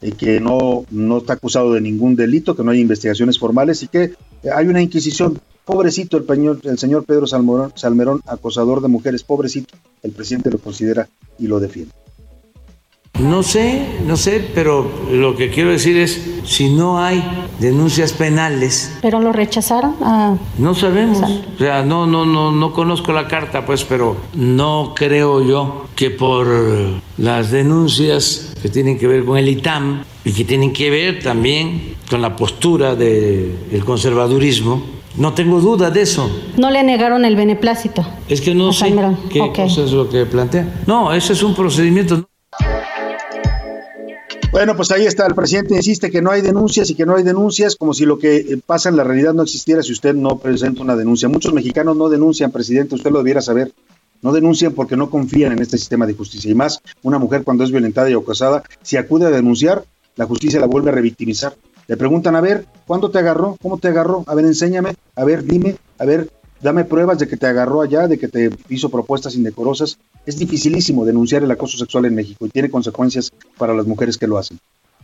y que no, no está acusado de ningún delito, que no hay investigaciones formales y que hay una inquisición. Pobrecito el, el señor Pedro Salmerón, acosador de mujeres, pobrecito, el presidente lo considera y lo defiende. No sé, no sé, pero lo que quiero decir es, si no hay denuncias penales. ¿Pero lo rechazaron? Ah, no sabemos. O sea, no, no, no, no conozco la carta, pues, pero no creo yo que por las denuncias que tienen que ver con el ITAM y que tienen que ver también con la postura del conservadurismo, no tengo duda de eso. ¿No le negaron el beneplácito? Es que no sé qué cosa es lo que plantea. No, ese es un procedimiento. Bueno, pues ahí está, el presidente insiste que no hay denuncias y que no hay denuncias, como si lo que eh, pasa en la realidad no existiera si usted no presenta una denuncia. Muchos mexicanos no denuncian, presidente, usted lo debiera saber. No denuncian porque no confían en este sistema de justicia. Y más, una mujer cuando es violentada y acosada, si acude a denunciar, la justicia la vuelve a revictimizar. Le preguntan, a ver, ¿cuándo te agarró? ¿Cómo te agarró? A ver, enséñame, a ver, dime, a ver, dame pruebas de que te agarró allá, de que te hizo propuestas indecorosas. Es dificilísimo denunciar el acoso sexual en México y tiene consecuencias para las mujeres que lo hacen.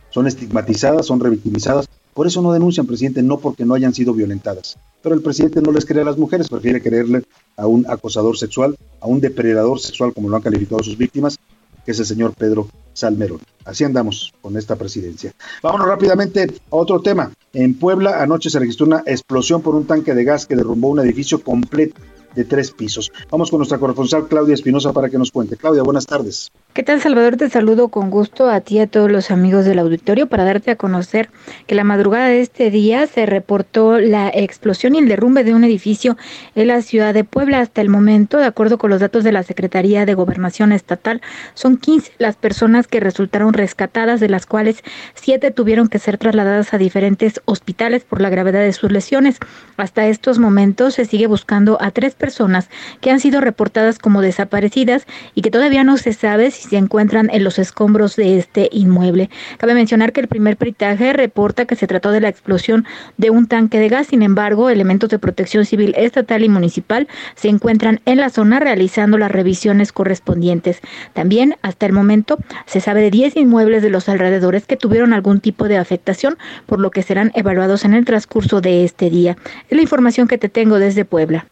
Son estigmatizadas, son revictimizadas. Por eso no denuncian, presidente, no porque no hayan sido violentadas. Pero el presidente no les cree a las mujeres, prefiere creerle a un acosador sexual, a un depredador sexual, como lo han calificado sus víctimas, que es el señor Pedro Salmerón. Así andamos con esta presidencia. Vámonos rápidamente a otro tema. En Puebla anoche se registró una explosión por un tanque de gas que derrumbó un edificio completo de tres pisos. Vamos con nuestra corresponsal Claudia Espinosa para que nos cuente. Claudia, buenas tardes. ¿Qué tal, Salvador? Te saludo con gusto a ti y a todos los amigos del auditorio para darte a conocer que la madrugada de este día se reportó la explosión y el derrumbe de un edificio en la ciudad de Puebla. Hasta el momento, de acuerdo con los datos de la Secretaría de Gobernación Estatal, son 15 las personas que resultaron rescatadas, de las cuales 7 tuvieron que ser trasladadas a diferentes hospitales por la gravedad de sus lesiones. Hasta estos momentos se sigue buscando a tres personas que han sido reportadas como desaparecidas y que todavía no se sabe si se encuentran en los escombros de este inmueble. Cabe mencionar que el primer peritaje reporta que se trató de la explosión de un tanque de gas, sin embargo, elementos de protección civil estatal y municipal se encuentran en la zona realizando las revisiones correspondientes. También, hasta el momento, se sabe de 10 inmuebles de los alrededores que tuvieron algún tipo de afectación, por lo que serán evaluados en el transcurso de este día. Es la información que te tengo desde Puebla.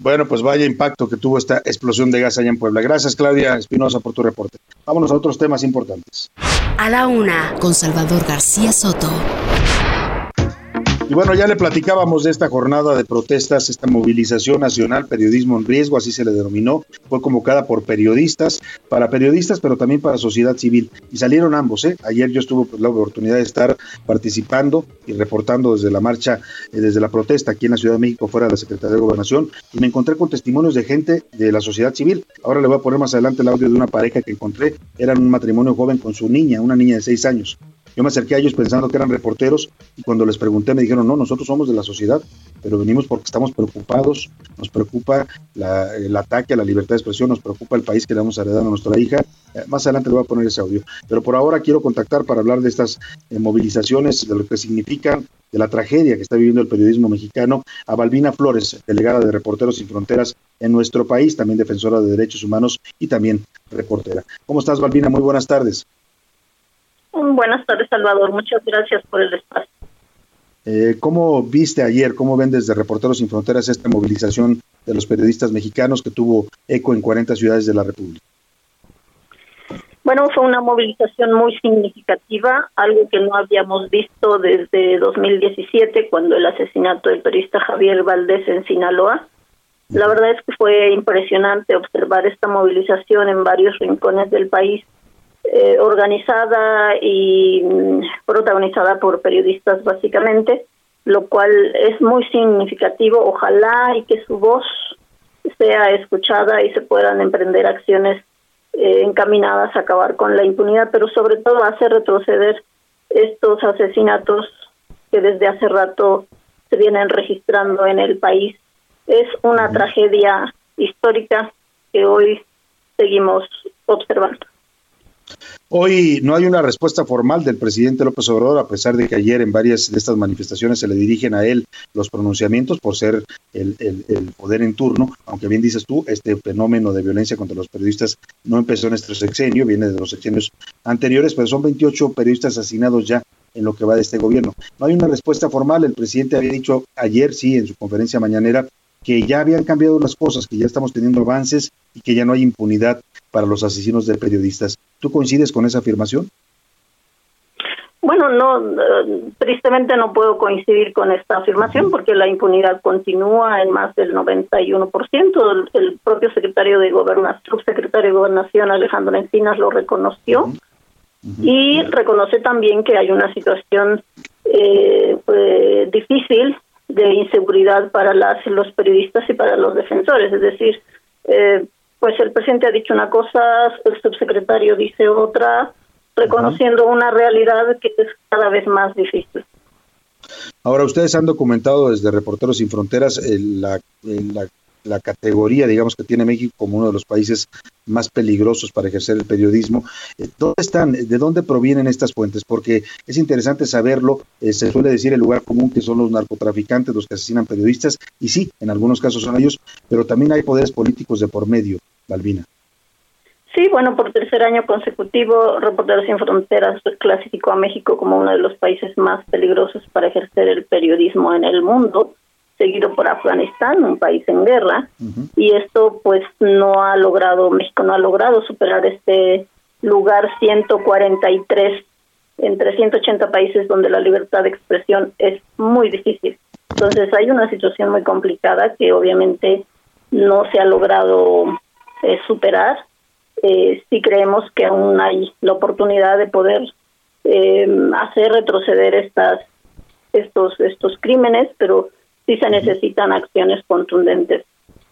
Bueno, pues vaya impacto que tuvo esta explosión de gas allá en Puebla. Gracias, Claudia Espinosa, por tu reporte. Vámonos a otros temas importantes. A la una, con Salvador García Soto. Y bueno, ya le platicábamos de esta jornada de protestas, esta movilización nacional, periodismo en riesgo, así se le denominó, fue convocada por periodistas, para periodistas, pero también para sociedad civil. Y salieron ambos, ¿eh? Ayer yo estuve la oportunidad de estar participando y reportando desde la marcha, eh, desde la protesta aquí en la Ciudad de México, fuera de la Secretaría de Gobernación, y me encontré con testimonios de gente de la sociedad civil. Ahora le voy a poner más adelante el audio de una pareja que encontré, eran un matrimonio joven con su niña, una niña de seis años Yo me acerqué a ellos pensando que eran reporteros y cuando les pregunté me dijeron, no, nosotros somos de la sociedad, pero venimos porque estamos preocupados, nos preocupa el ataque a la libertad de expresión, nos preocupa el país que le vamos a heredar a nuestra hija. Eh, más adelante le voy a poner ese audio. Pero por ahora quiero contactar para hablar de estas eh, movilizaciones, de lo que significan, de la tragedia que está viviendo el periodismo mexicano, a Balbina Flores, delegada de Reporteros Sin Fronteras en nuestro país, también defensora de derechos humanos y también reportera. ¿Cómo estás, Balbina? Muy buenas tardes. Buenas tardes, Salvador. Muchas gracias por el espacio. Eh, ¿Cómo viste ayer, cómo ven desde Reporteros Sin Fronteras esta movilización de los periodistas mexicanos que tuvo eco en 40 ciudades de la República? Bueno, fue una movilización muy significativa, algo que no habíamos visto desde 2017, cuando el asesinato del periodista Javier Valdés en Sinaloa. La verdad es que fue impresionante observar esta movilización en varios rincones del país eh, organizada y mm, protagonizada por periodistas básicamente, lo cual es muy significativo. Ojalá y que su voz sea escuchada y se puedan emprender acciones eh, encaminadas a acabar con la impunidad, pero sobre todo hacer retroceder estos asesinatos que desde hace rato se vienen registrando en el país. Es una tragedia histórica que hoy seguimos observando. Hoy no hay una respuesta formal del presidente López Obrador, a pesar de que ayer en varias de estas manifestaciones se le dirigen a él los pronunciamientos por ser el, poder en turno, aunque bien dices tú, este fenómeno de violencia contra los periodistas no empezó en este sexenio, viene de los sexenios anteriores, pero son 28 periodistas asesinados ya en lo que va de este gobierno. No hay una respuesta formal, el presidente había dicho ayer, sí, en su conferencia mañanera, que ya habían cambiado las cosas, que ya estamos teniendo avances y que ya no hay impunidad para los asesinos de periodistas. ¿Tú coincides con esa afirmación? Bueno, no, eh, tristemente no puedo coincidir con esta afirmación porque la impunidad continúa en más del 91%. El, el propio secretario de Gobernación, subsecretario de Gobernación Alejandro Encinas lo reconoció y reconoce también que hay una situación eh, pues, difícil de inseguridad para las, los periodistas y para los defensores. Es decir, eh, pues el presidente ha dicho una cosa, el subsecretario dice otra, reconociendo una realidad que es cada vez más difícil. Ahora, ustedes han documentado desde Reporteros Sin Fronteras la, la la categoría, digamos, que tiene México como uno de los países más peligrosos para ejercer el periodismo. Eh, ¿Dónde están? ¿De dónde provienen estas fuentes? Porque es interesante saberlo. Eh, se suele decir el lugar común que son los narcotraficantes, los que asesinan periodistas, y sí, en algunos casos son ellos, pero también hay poderes políticos de por medio, Balbina. Sí, bueno, por tercer año consecutivo, Reporteros Sin Fronteras clasificó a México como uno de los países más peligrosos para ejercer el periodismo en el mundo seguido por Afganistán, un país en guerra, y esto pues no ha logrado, México no ha logrado superar este lugar 143 entre 180 países donde la libertad de expresión es muy difícil. Entonces hay una situación muy complicada que obviamente no se ha logrado eh, superar. Eh, sí creemos que aún hay la oportunidad de poder eh, hacer retroceder estas estos estos crímenes, pero sí se necesitan acciones contundentes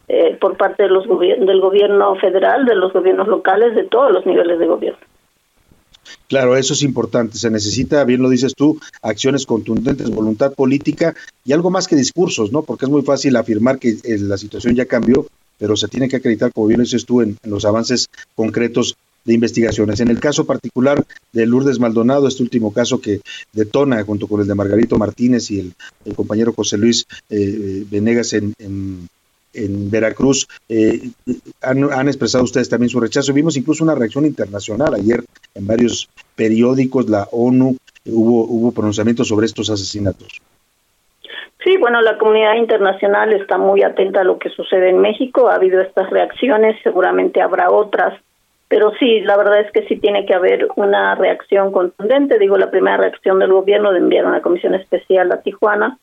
eh, por parte de los del gobierno federal, de los gobiernos locales, de todos los niveles de gobierno. Claro, eso es importante. Se necesita, bien lo dices tú, acciones contundentes, voluntad política y algo más que discursos, ¿no? Porque es muy fácil afirmar que eh, la situación ya cambió, pero se tiene que acreditar, como bien dices tú, en, los avances concretos de investigaciones. En el caso particular de Lourdes Maldonado, este último caso que detona junto con el de Margarito Martínez y el, compañero José Luis eh, eh, Venegas en, en, Veracruz, eh, han, expresado ustedes también su rechazo. Vimos incluso una reacción internacional ayer en varios periódicos, la ONU, hubo, hubo pronunciamientos sobre estos asesinatos. Sí, bueno, la comunidad internacional está muy atenta a lo que sucede en México. Ha habido estas reacciones, seguramente habrá otras pero sí, la verdad es que sí tiene que haber una reacción contundente. Digo, la primera reacción del gobierno de enviar una comisión especial a Tijuana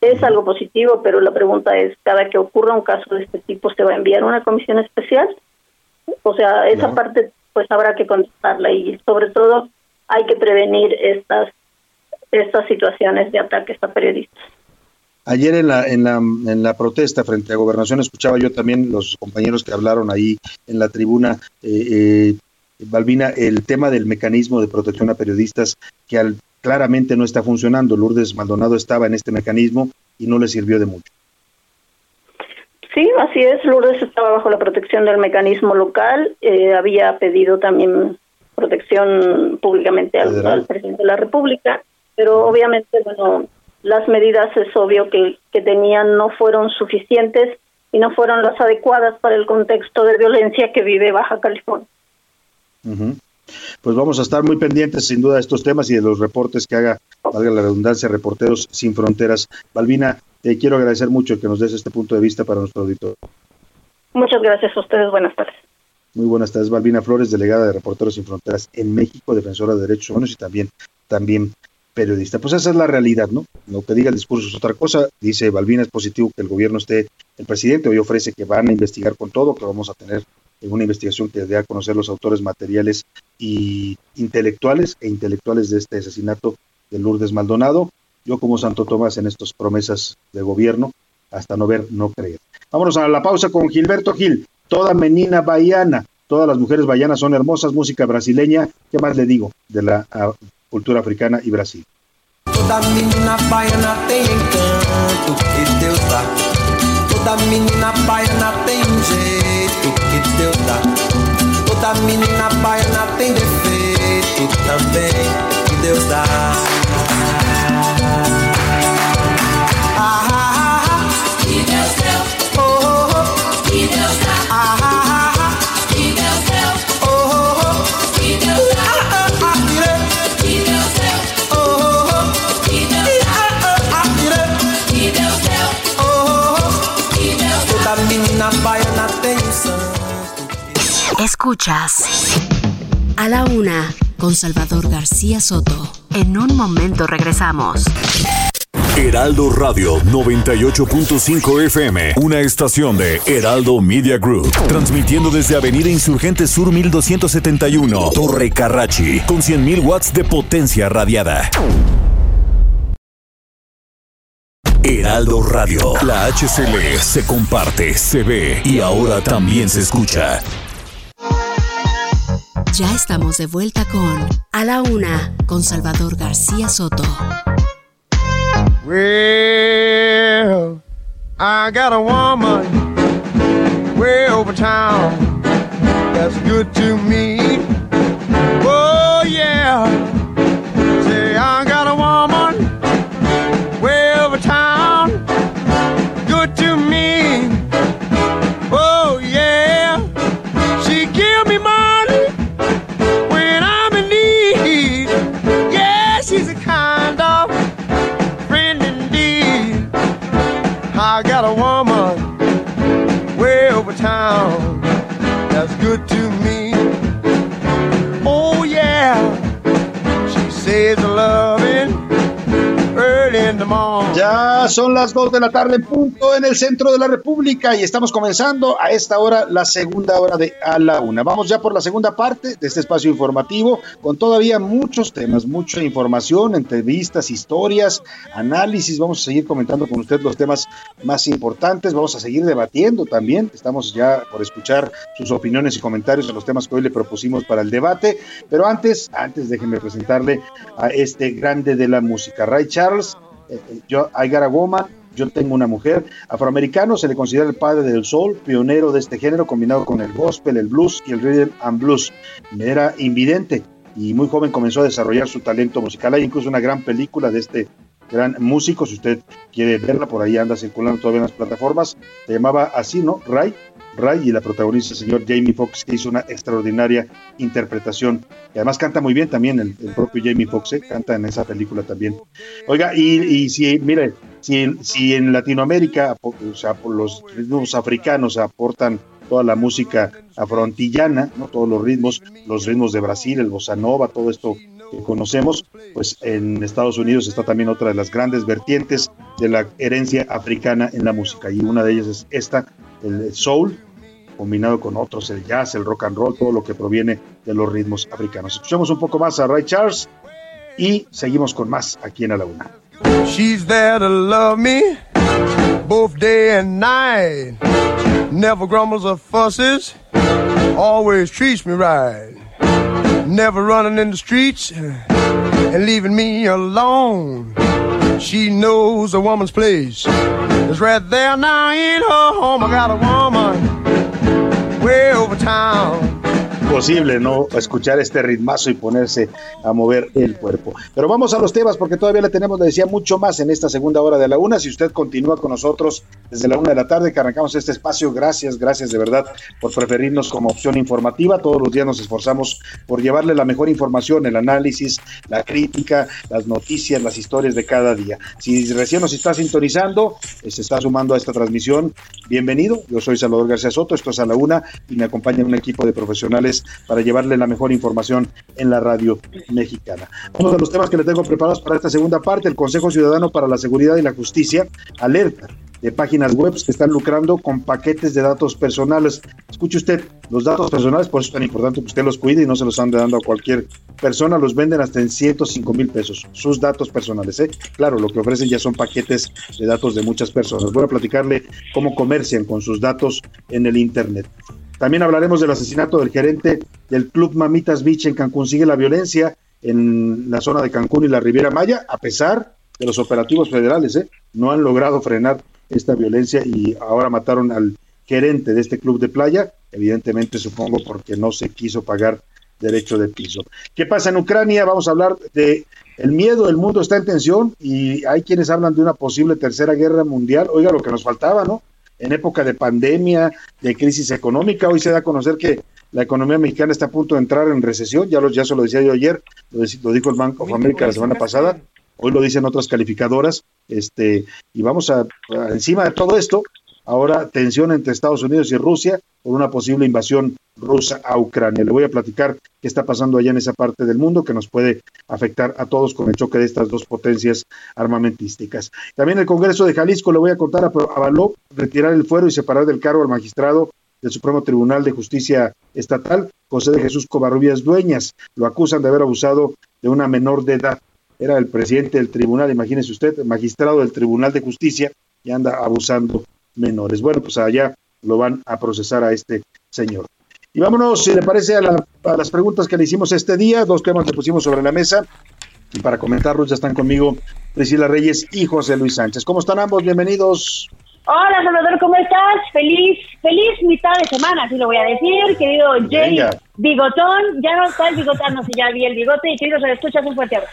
es algo positivo, pero la pregunta es, cada que ocurra un caso de este tipo, ¿se va a enviar una comisión especial? O sea, esa parte pues habrá que contestarla y sobre todo hay que prevenir estas estas situaciones de ataques a periodistas. Ayer en la, en, la, en la protesta frente a gobernación escuchaba yo también los compañeros que hablaron ahí en la tribuna eh, eh, Balbina, el tema del mecanismo de protección a periodistas que al, claramente no está funcionando. Lourdes Maldonado estaba en este mecanismo y no le sirvió de mucho. Sí, así es. Lourdes estaba bajo la protección del mecanismo local. Eh, había pedido también protección públicamente al, al, presidente de la República, pero obviamente, bueno, las medidas es obvio que, que tenían no fueron suficientes y no fueron las adecuadas para el contexto de violencia que vive Baja California. Pues vamos a estar muy pendientes sin duda de estos temas y de los reportes que haga, valga la redundancia, Reporteros Sin Fronteras. Balbina, te quiero agradecer mucho que nos des este punto de vista para nuestro auditor. Muchas gracias a ustedes, buenas tardes. Muy buenas tardes, Balbina Flores, delegada de Reporteros Sin Fronteras en México, defensora de derechos humanos y también, también periodista. Pues esa es la realidad, ¿no? Lo que diga el discurso es otra cosa. Dice Balbina, es positivo que el gobierno esté, el presidente hoy ofrece que van a investigar con todo, que vamos a tener una investigación que dé a conocer los autores materiales y intelectuales e intelectuales de este asesinato de Lourdes Maldonado. Yo como Santo Tomás en estas promesas de gobierno, hasta no ver, no creer. Vámonos a la pausa con Gilberto Gil, toda menina baiana, todas las mujeres baianas son hermosas, música brasileña, ¿qué más le digo de la cultura africana y Brasil? Toda menina baiana tem encanto que Deus dá. Toda menina baiana tem um jeito que Deus dá. Toda menina baiana tem defeito também que Deus dá. Escuchas a la una con Salvador García Soto. En un momento regresamos. Heraldo Radio 98.5 FM, una estación de Heraldo Media Group, transmitiendo desde Avenida Insurgente Sur 1271, Torre Carrachi, con 100.000 watts de potencia radiada. Heraldo Radio, la HCL se comparte, se ve y ahora también se escucha. Ya estamos de vuelta con A la Una con Salvador García Soto. Well, I got a woman way over town that's good to me. Oh, yeah. She says Ya son las 2 de la tarde en punto en el centro de la República y estamos comenzando a esta hora la segunda hora de A la Una. Vamos ya por la segunda parte de este espacio informativo con todavía muchos temas, mucha información, entrevistas, historias, análisis. Vamos a seguir comentando con usted los temas más importantes. Vamos a seguir debatiendo también. Estamos ya por escuchar sus opiniones y comentarios en los temas que hoy le propusimos para el debate. Pero antes, antes déjenme presentarle a este grande de la música, Ray Charles. Yo, I Got yo tengo una mujer. Afroamericano, se le considera el padre del soul, pionero de este género, combinado con el gospel, el blues y el rhythm and blues. Era invidente y muy joven comenzó a desarrollar su talento musical. Hay incluso una gran película de este gran músico, si usted quiere verla, por ahí anda circulando todavía en las plataformas. Se llamaba así, ¿no? Ray. Ray y la protagonista, el señor Jamie Foxx, que hizo una extraordinaria interpretación. Y además canta muy bien también el, el propio Jamie Foxx, ¿eh? canta en esa película también. Oiga, y, y si, mire, si, si en Latinoamérica, o sea, por los ritmos africanos aportan toda la música afroantillana, ¿no? todos los ritmos, los ritmos de Brasil, el bossa nova, todo esto que conocemos, pues en Estados Unidos está también otra de las grandes vertientes de la herencia africana en la música y una de ellas es esta, el soul, combinado con otros, el jazz, el rock and roll, todo lo que proviene de los ritmos africanos. Escuchemos un poco más a Ray Charles y seguimos con más aquí en A la Una. She's there to love me both day and night. Never grumbles or fusses, always treats me right. never running in the streets and leaving me alone. She knows a woman's place is right there now in her home. I got a woman way over town. Posible no escuchar este ritmazo y ponerse a mover el cuerpo. Pero vamos a los temas porque todavía le tenemos, le decía, mucho más en esta segunda hora de la una. Si usted continúa con nosotros desde la una de la tarde que arrancamos este espacio, gracias, gracias de verdad por preferirnos como opción informativa. Todos los días nos esforzamos por llevarle la mejor información, el análisis, la crítica, las noticias, las historias de cada día. Si recién nos está sintonizando, eh, se está sumando a esta transmisión, bienvenido. Yo soy Salvador García Soto, esto es a la una y me acompaña un equipo de profesionales para llevarle la mejor información en la radio mexicana. Uno de los temas que le tengo preparados para esta segunda parte, el Consejo Ciudadano para la Seguridad y la Justicia alerta de páginas web que están lucrando con paquetes de datos personales. Escuche usted, los datos personales, por eso es tan importante que usted los cuide y no se los ande dando a cualquier persona, los venden hasta en 105 mil pesos, sus datos personales. ¿eh? Claro, lo que ofrecen ya son paquetes de datos de muchas personas. Voy a platicarle cómo comercian con sus datos en el Internet. También hablaremos del asesinato del gerente del Club Mamitas Beach en Cancún. Sigue la violencia en la zona de Cancún y la Riviera Maya, a pesar de los operativos federales. ¿eh? No han logrado frenar esta violencia y ahora mataron al gerente de este club de playa, evidentemente supongo porque no se quiso pagar derecho de piso. ¿Qué pasa en Ucrania? Vamos a hablar de el miedo, el mundo está en tensión y hay quienes hablan de una posible tercera guerra mundial. Oiga, lo que nos faltaba, ¿no? En época de pandemia, de crisis económica. Hoy se da a conocer que la economía mexicana está a punto de entrar en recesión, ya, lo, ya se lo decía yo ayer, lo, dijo el Banco of America la semana pasada, hoy lo dicen otras calificadoras, este, y vamos a, a encima de todo esto, ahora tensión entre Estados Unidos y Rusia por una posible invasión rusa a Ucrania. Le voy a platicar qué está pasando allá en esa parte del mundo que nos puede afectar a todos con el choque de estas dos potencias armamentísticas. También el Congreso de Jalisco, le voy a contar, avaló retirar el fuero y separar del cargo al magistrado del Supremo Tribunal de Justicia Estatal, José de Jesús Covarrubias Dueñas. Lo acusan de haber abusado de una menor de edad. Era el presidente del tribunal, imagínese usted, magistrado del Tribunal de Justicia y anda abusando menores. Bueno, pues allá lo van a procesar a este señor. Y vámonos, si le parece, a, las preguntas que le hicimos este día, dos temas que pusimos sobre la mesa. Y para comentarlos ya están conmigo Priscila Reyes y José Luis Sánchez. ¿Cómo están ambos? Bienvenidos. Hola Salvador, ¿cómo estás? Feliz, feliz mitad de semana, así lo voy a decir, querido Jay Bigotón. Ya no está el bigotón, no sé, ya vi el bigote y queridos, escuchas un fuerte abrazo.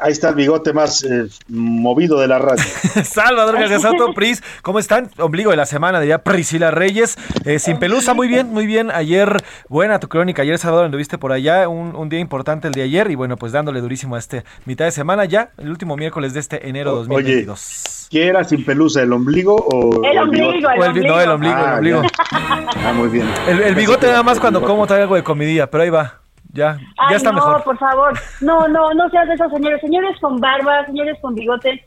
Ahí está el bigote más eh, movido de la radio. [laughs] Salvador Gargasato, Pris, ¿cómo están? Ombligo de la semana, diría Priscila Reyes. Eh, sin pelusa, muy bien, muy bien. Ayer, buena tu crónica. Ayer, Salvador, anduviste por allá. Un, un, día importante el de ayer. Y bueno, pues dándole durísimo a este mitad de semana ya, el último miércoles de este enero 2022. Oye, ¿Qué era sin pelusa? ¿El ombligo o el ombligo? El ombligo. No, el ombligo, el ombligo. Ah, muy bien. El, el bigote nada más cuando como trae algo de comidilla, pero ahí va. Ya, ya está no, mejor. por favor. No, no, no seas de esos señores. Señores con barba, señores con bigote.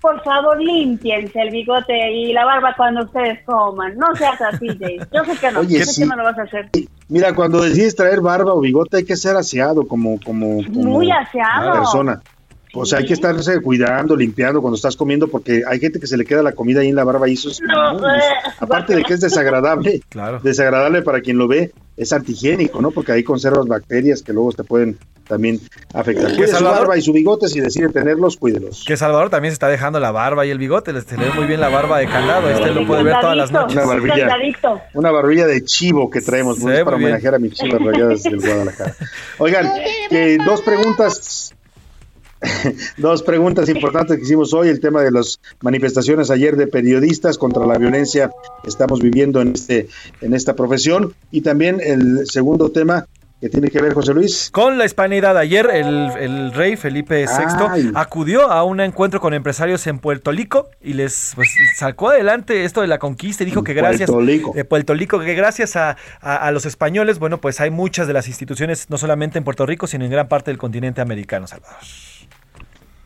Por favor, limpiense el bigote y la barba cuando ustedes coman. No seas así, Jay. Yo sé que no. Oye, yo sé sí. que no lo vas a hacer. Mira, cuando decides traer barba o bigote hay que ser aseado como, como, como Muy aseado. una persona. O sea, hay que estarse cuidando, limpiando cuando estás comiendo, porque hay gente que se le queda la comida ahí en la barba y eso es... No, eh, aparte de que es desagradable, [laughs] Claro. desagradable para quien lo ve, es antihigiénico, ¿no? Porque ahí conservas bacterias que luego te pueden también afectar. ¿Qué, Cuide su Salvador? barba y su bigote, si decide tenerlos, cuídelos. Que Salvador también se está dejando la barba y el bigote. Les ve muy bien la barba de candado. Este lo puede ver todas las noches. Una barbilla, una barbilla de chivo que traemos ve para homenajear a mis chivas rayadas del Guadalajara. Oigan, [laughs] que dos preguntas, [laughs] dos preguntas importantes que hicimos hoy, el tema de las manifestaciones ayer de periodistas contra la violencia que estamos viviendo en este, en esta profesión, y también el segundo tema que tiene que ver, José Luis. Con la hispanidad, ayer el, el rey Felipe VI Ay. acudió a un encuentro con empresarios en Puerto Rico y les pues, sacó adelante esto de la conquista y dijo que gracias Puerto Rico. de Puerto Rico, que gracias a, a- a los españoles, bueno, pues hay muchas de las instituciones, no solamente en Puerto Rico, sino en gran parte del continente americano, Salvador.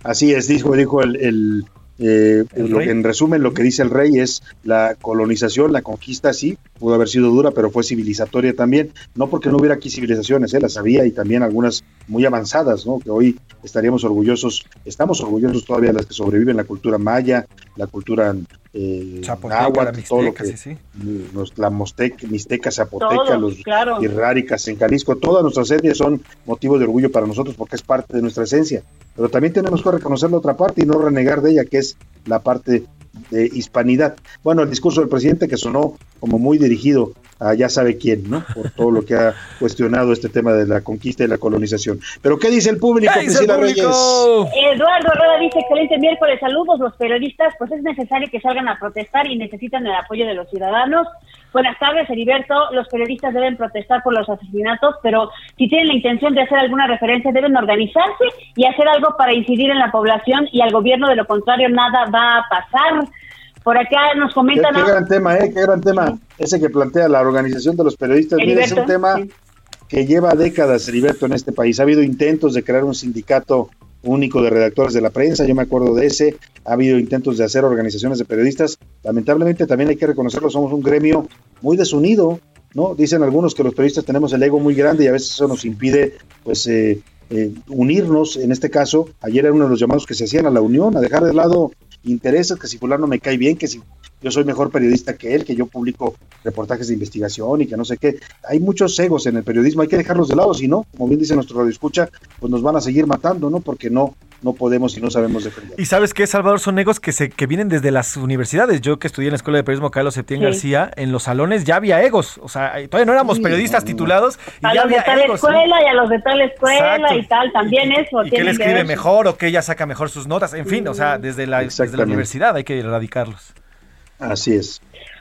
Así es, dijo, dijo el, el, eh, ¿El lo que- en resumen, lo que dice el rey es la colonización, la conquista sí, pudo haber sido dura, pero fue civilizatoria también, no porque no hubiera aquí civilizaciones, eh, las había y también algunas muy avanzadas, ¿no? que hoy estaríamos orgullosos, estamos orgullosos todavía de las que sobreviven, la cultura maya, la cultura eh, Zapoteca, náhuatl, la todo lo mixteca, que sí, sí. los- la mosteca, mixteca, zapoteca, Todos, los claro. irráricas en Jalisco, todas nuestras etnias son motivo de orgullo para nosotros porque es parte de nuestra esencia. Pero también tenemos que reconocer la otra parte y no renegar de ella, que es la parte de hispanidad. Bueno, el discurso del presidente que sonó como muy dirigido a ya sabe quién, ¿no? Por todo lo que ha cuestionado este tema de la conquista y la colonización. Pero ¿qué dice el público, ¿Qué dice el público? Reyes? Eduardo Rueda dice, excelente miércoles, saludos los periodistas, pues es necesario que salgan a protestar y necesitan el apoyo de los ciudadanos. Buenas tardes, Heriberto, los periodistas deben protestar por los asesinatos, pero si tienen la intención de hacer alguna referencia, deben organizarse y hacer algo para incidir en la población y al gobierno, de lo contrario nada va a pasar. Por acá nos comentan... qué gran tema, ¿eh? Qué gran tema. Ese que plantea la organización de los periodistas. Mira, es un tema sí. que lleva décadas, Heriberto, en este país. Ha habido intentos de crear un sindicato único de redactores de la prensa, yo me acuerdo de ese. Ha habido intentos de hacer organizaciones de periodistas. Lamentablemente también hay que reconocerlo, somos un gremio muy desunido, ¿no? Dicen algunos que los periodistas tenemos el ego muy grande y a veces eso nos impide, pues, eh, eh, unirnos. En este caso, ayer era uno de los llamados que se hacían a la unión, a dejar de lado intereses, que si fulano me cae bien, que si yo soy mejor periodista que él, que yo publico reportajes de investigación y que no sé qué. Hay muchos egos en el periodismo, hay que dejarlos de lado, si no, como bien dice nuestro radio escucha, pues nos van a seguir matando, ¿no? Porque no, no podemos y no sabemos defender. Y sabes qué, Salvador, son egos que se que vienen desde las universidades. Yo que estudié en la Escuela de Periodismo Carlos Septién Sí. García, en los salones ya había egos. O sea, todavía no éramos Sí, periodistas no, no. titulados y A ya los de tal egos. ¿no? escuela y a los de tal escuela Exacto. y tal, también eso. Y que él que escribe mejor o que ella saca mejor sus notas. En fin, o sea, desde la, desde la universidad hay que erradicarlos. Así es.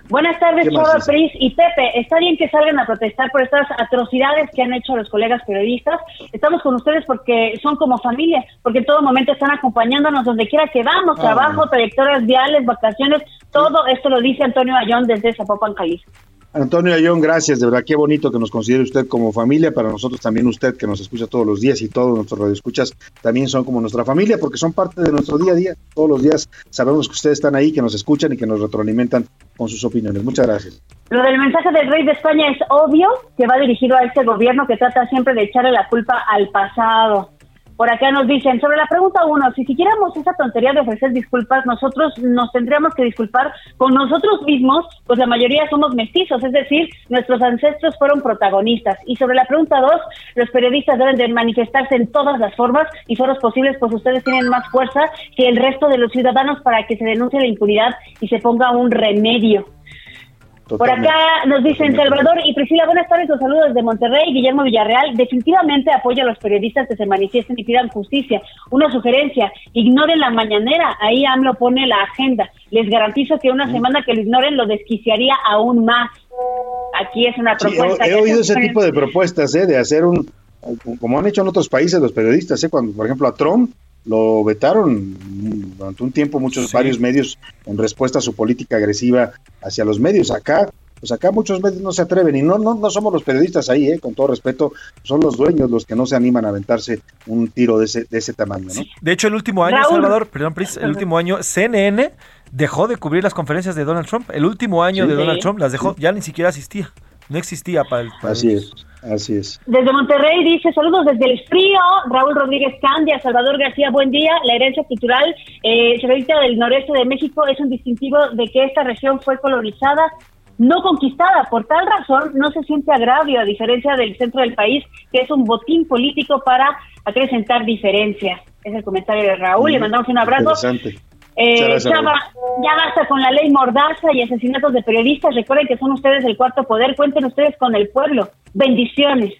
Buenas tardes, ¿Qué más Chava? Pris y Pepe. Está bien que salgan a protestar por estas atrocidades que han hecho los colegas periodistas. Estamos con ustedes porque son como familia, porque en todo momento están acompañándonos donde quiera que vamos, Ah. trabajo, trayectorias viales, vacaciones, todo esto lo dice Antonio Ayón desde Zapopan, Jalisco. Antonio Ayón, gracias, de verdad, qué bonito que nos considere usted como familia, para nosotros también usted que nos escucha todos los días y todos nuestros radioescuchas también son como nuestra familia porque son parte de nuestro día a día, todos los días sabemos que ustedes están ahí, que nos escuchan y que nos retroalimentan con sus opiniones. Muchas gracias. Lo del mensaje del rey de España es obvio que va dirigido a este gobierno que trata siempre de echarle la culpa al pasado. Por acá nos dicen, sobre la pregunta uno, si siguiéramos esa tontería de ofrecer disculpas, nosotros nos tendríamos que disculpar con nosotros mismos, pues la mayoría somos mestizos, es decir, nuestros ancestros fueron protagonistas. Y sobre la pregunta dos, los periodistas deben de manifestarse en todas las formas y foros posibles, pues ustedes tienen más fuerza que el resto de los ciudadanos para que se denuncie la impunidad y se ponga un remedio. Por acá nos dicen Salvador y Priscila, buenas tardes, los saludos desde Monterrey, Guillermo Villarreal, definitivamente apoya a los periodistas que se manifiesten y pidan justicia. Una sugerencia, ignoren la mañanera, ahí AMLO pone la agenda. Les garantizo que una semana que lo ignoren lo desquiciaría aún más. Aquí es una Sí, propuesta. he, he oído se- ese tipo de propuestas, ¿eh? de hacer un, como han hecho en otros países los periodistas, ¿eh? cuando por ejemplo a Trump lo vetaron durante un tiempo muchos, varios medios en respuesta a su política agresiva hacia los medios. Acá, pues acá muchos medios no se atreven y no, no, no somos los periodistas ahí, ¿eh? con todo respeto, son los dueños los que no se animan a aventarse un tiro de ese, de ese tamaño, ¿no? De hecho, el último año, Raúl. Salvador, perdón, Pris, el último año, CNN dejó de cubrir las conferencias de Donald Trump. El último año Sí. de Donald Sí. Trump las dejó, ya ni siquiera asistía. No existía para el. para Así ellos. es, así es. Desde Monterrey dice saludos desde el frío, Raúl Rodríguez Candia, Salvador García, buen día. La herencia cultural eh, del noreste de México es un distintivo de que esta región fue colonizada, no conquistada. Por tal razón no se siente agravio, a diferencia del centro del país, que es un botín político para acrecentar diferencias. Es el comentario de Raúl, le mandamos un abrazo. Eh, ya basta con la ley mordaza y asesinatos de periodistas. Recuerden que son ustedes el cuarto poder. Cuenten ustedes con el pueblo. Bendiciones.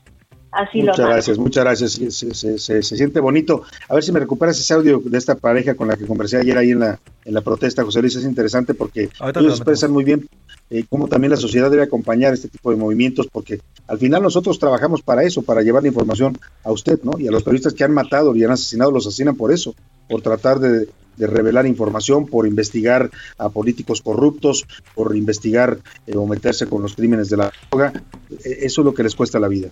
Así Muchas lo gracias, muchas gracias. Se, se- se- se- se siente bonito. A ver si me recuperas ese audio de esta pareja con la que conversé ayer ahí en la, en la protesta, José Luis. Es interesante porque Ahorita ellos expresan muy bien eh, cómo también la sociedad debe acompañar este tipo de movimientos, porque al final nosotros trabajamos para eso, para llevar la información a usted, ¿no? Y a los periodistas que han matado y han asesinado, los asesinan por eso, por tratar de, de revelar información, por investigar a políticos corruptos, por investigar eh, o meterse con los crímenes de la droga. Eh, eso es lo que les cuesta la vida.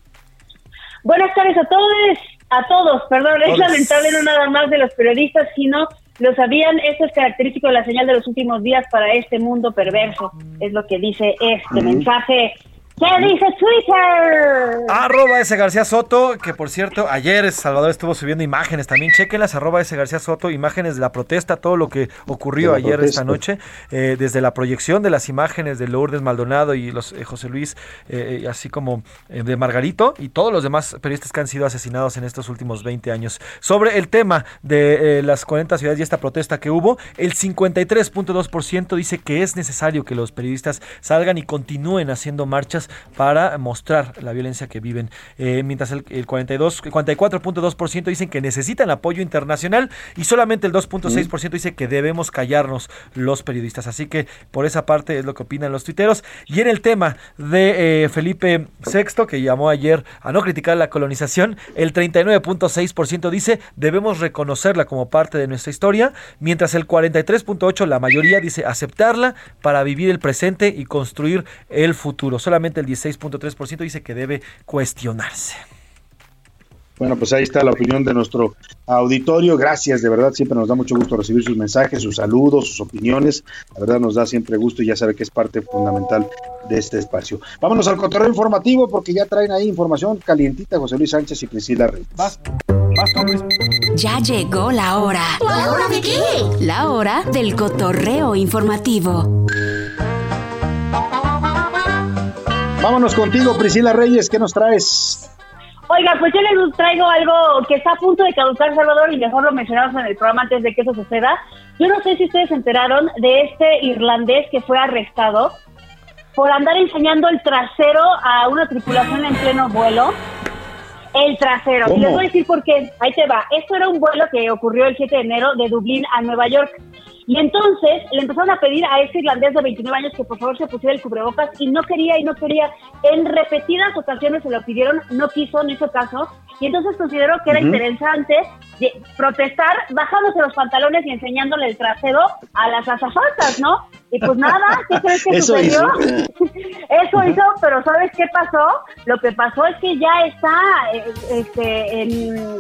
Buenas tardes a todos, a todos, perdón, es lamentable no nada más de los periodistas, sino lo sabían, esto es característico de la señal de los últimos días para este mundo perverso, es lo que dice este mensaje ¿Qué dice Twitter? Arroba ese García Soto, que por cierto, ayer Salvador estuvo subiendo imágenes también. Chequenlas, arroba ese García Soto, imágenes de la protesta, todo lo que ocurrió ayer protesta. esta noche, eh, desde la proyección de las imágenes de Lourdes Maldonado y los eh, José Luis, eh, eh, así como eh, de Margarito y todos los demás periodistas que han sido asesinados en estos últimos 20 años. Sobre el tema de eh, las 40 ciudades y esta protesta que hubo, el 53.2% dice que es necesario que los periodistas salgan y continúen haciendo marchas para mostrar la violencia que viven. Eh, mientras el, el 42, el 44.2% dicen que necesitan apoyo internacional y solamente el 2.6% dice que debemos callarnos los periodistas. Así que por esa parte es lo que opinan los tuiteros. Y en el tema de eh, Felipe VI, que llamó ayer a no criticar la colonización, el 39.6% dice debemos reconocerla como parte de nuestra historia, mientras el 43.8% la mayoría dice aceptarla para vivir el presente y construir el futuro. Solamente el 16.3% dice que debe cuestionarse. Bueno, pues ahí está la opinión de nuestro auditorio. Gracias, de verdad, siempre nos da mucho gusto recibir sus mensajes, sus saludos, sus opiniones. La verdad nos da siempre gusto y ya sabe que es parte fundamental de este espacio. Vámonos al cotorreo informativo porque ya traen ahí información calientita José Luis Sánchez y Priscila Reyes. Vas, vas Luis. Ya llegó la hora. ¿La hora de qué? La hora del cotorreo informativo. Vámonos contigo, Priscila Reyes, ¿qué nos traes? Oiga, pues yo les traigo algo que está a punto de caducar, Salvador, y mejor lo mencionamos en el programa antes de que eso suceda. Yo no sé si ustedes se enteraron de este irlandés que fue arrestado por andar enseñando el trasero a una tripulación en pleno vuelo. El trasero. Y les voy a decir por qué. Ahí te va. Esto era un vuelo que ocurrió el 7 de enero de Dublín a Nueva York. Y entonces le empezaron a pedir a este irlandés de 29 años que por favor se pusiera el cubrebocas y no quería y no quería. En repetidas ocasiones se lo pidieron, no quiso, no hizo caso. Y entonces consideró que era interesante de- protestar bajándose los pantalones y enseñándole el trasero a las azafatas, ¿no? Y pues nada, [laughs] ¿qué crees que Eso sucedió? hizo. [laughs] Eso hizo, pero ¿sabes qué pasó? Lo que pasó es que ya está, eh, este, en-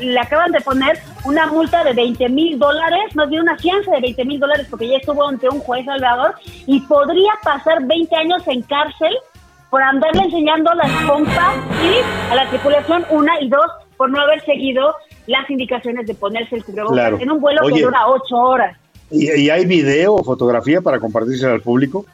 le acaban de poner una multa de 20 mil dólares, más bien una fianza de 20 mil dólares porque ya estuvo ante un juez Salvador y podría pasar 20 años en cárcel por andarle enseñando las pompas y a la tripulación, una y dos, por no haber seguido las indicaciones de ponerse el cubrebocas Claro. en un vuelo Oye. que dura ocho horas. ¿Y, y hay video o fotografía para compartirse al público?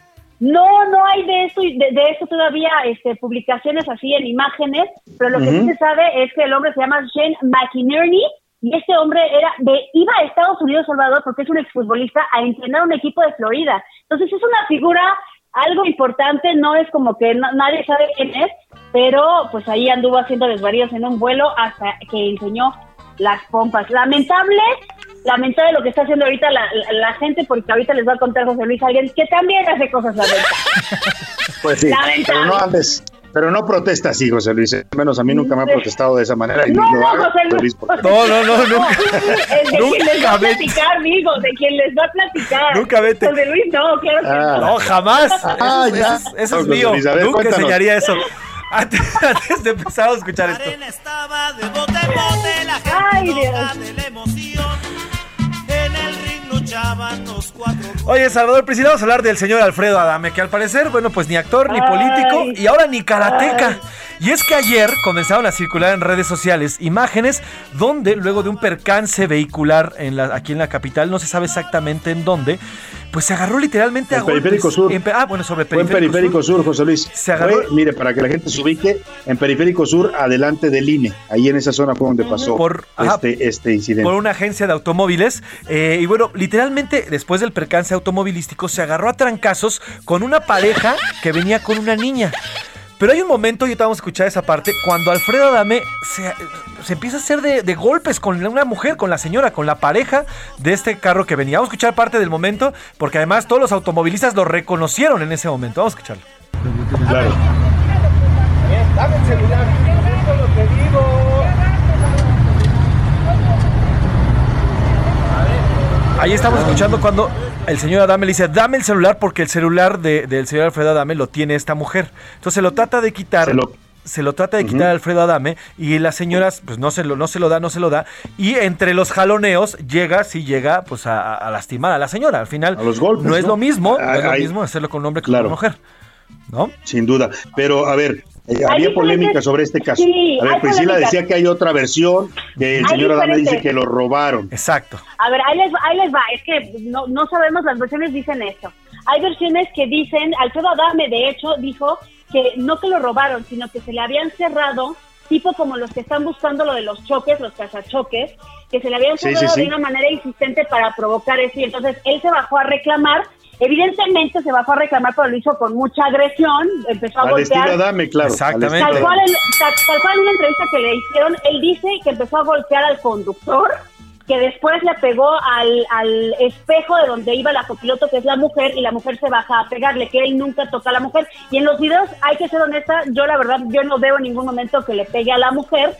No, no hay de esto, de, de esto todavía este, publicaciones así en imágenes, pero lo que sí se sabe es que el hombre se llama Shane McInerney y este hombre era de, iba a Estados Unidos, Salvador, porque es un exfutbolista, a entrenar un equipo de Florida. Entonces es una figura algo importante, no es como que no- nadie sabe quién es, pero pues ahí anduvo haciendo desvaríos en un vuelo hasta que enseñó las pompas. Lamentable, lamentable lo que está haciendo ahorita la, la- la gente, porque ahorita les va a contar José Luis alguien que también hace cosas lamentables. [laughs] Pues sí, Lamentable. pero no andes, pero no protesta así, José Luis. Al menos a mí nunca me ha protestado de esa manera y No, no, hago, José Luis. Luis, porque- [laughs] No, no, no, nunca. Es de quien les va a Nunca platicar, amigo, de quien les va a platicar. Nunca vete. José Luis, no, claro que Ah. no. No, jamás. Ah, eso, ya. eso es- eso es José mío. Luis, a ver, Nunca cuéntanos. enseñaría eso. [laughs] Antes, antes de empezar a escuchar esto. Ay, Dios. Oye, Salvador Priscila, vamos a hablar del señor Alfredo Adame, que al parecer, bueno, pues ni actor, ni Ay. político, y ahora ni karateca. Y es que ayer comenzaron a circular en redes sociales imágenes donde, luego de un percance vehicular en la, aquí en la capital, no se sabe exactamente en dónde, pues se agarró literalmente a En Periférico golpes. Sur. En ah, bueno, sobre Fue en Periférico, Periférico Sur. Sur, José Luis. Se agarró- Fue, mire, para que la gente se ubique, en Periférico Sur, adelante del INE. Ahí en esa zona fue donde pasó Por- ajá. este, este incidente. por una agencia de automóviles. eh, y bueno, literalmente después del percance automovilístico se agarró a trancazos con una pareja que venía con una niña. Pero hay un momento, y ahorita vamos a escuchar esa parte, cuando Alfredo Adame se, se empieza a hacer de, de golpes con una mujer, con la señora, con la pareja de este carro que venía. Vamos a escuchar parte del momento, porque además todos los automovilistas lo reconocieron en ese momento. Vamos a escucharlo. Claro. Dame el celular, lo que digo. Ahí estamos escuchando cuando el señor Adame le dice, dame el celular porque el celular de- del señor Alfredo Adame lo tiene esta mujer. Entonces lo trata de quitar. Se lo- se lo trata de quitar a Alfredo Adame y la señora pues no se lo no se lo da, no se lo da y entre los jaloneos llega, sí llega pues a, a lastimar a la señora. Al final A los golpes, no es ¿no? lo mismo, no es lo mismo hacerlo con un hombre que claro. con una mujer. ¿no? Sin duda. Pero, a ver, eh, había polémica sobre este caso. Sí, a ver, Priscila polémica. decía que hay otra versión, que el señor Adame dice que lo robaron. Exacto. A ver, ahí les, va- ahí les va, es que no, no sabemos, las versiones dicen esto. Hay versiones que dicen, Alfredo Adame de hecho dijo que no que lo robaron, sino que se le habían cerrado, tipo como los que están buscando lo de los choques, los cazachoques, que se le habían Sí, sí, cerrado sí. de una manera insistente para provocar eso y entonces él se bajó a reclamar. Evidentemente se bajó a reclamar, pero lo hizo con mucha agresión, empezó a Al golpear. Adame, claro. Exactamente. Tal cual, en, tal, tal cual en una entrevista que le hicieron, él dice que empezó a golpear al conductor, que después le pegó al, al espejo de donde iba la copiloto, que es la mujer, y la mujer se baja a pegarle, que él nunca toca a la mujer. Y en los videos, hay que ser honesta, yo la verdad, yo no veo en ningún momento que le pegue a la mujer.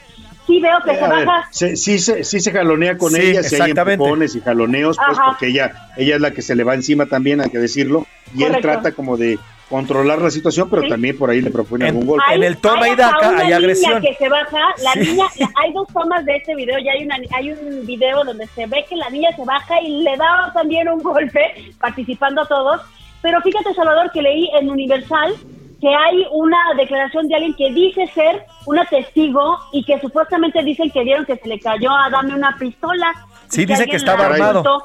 Sí veo que Eh, se baja se- sí, se, sí se jalonea con Sí, ella, si hay empujones y jaloneos, pues Ajá. porque ella, ella es la que se le va encima también, hay que decirlo, y él trata como de controlar la situación, pero Sí. también por ahí le propone En- algún golpe. en el toma hay y daca hay niña agresión. que se baja, la Sí. niña, la- [laughs] hay dos tomas de este video, ya hay una hay un video donde se ve que la niña se baja y le da también un golpe, [laughs] participando a todos. Pero fíjate, Salvador, que leí en Universal que hay una declaración de alguien que dice ser una testigo y que supuestamente dicen que vieron que se le cayó a Dame una pistola. Sí, dice que estaba armado.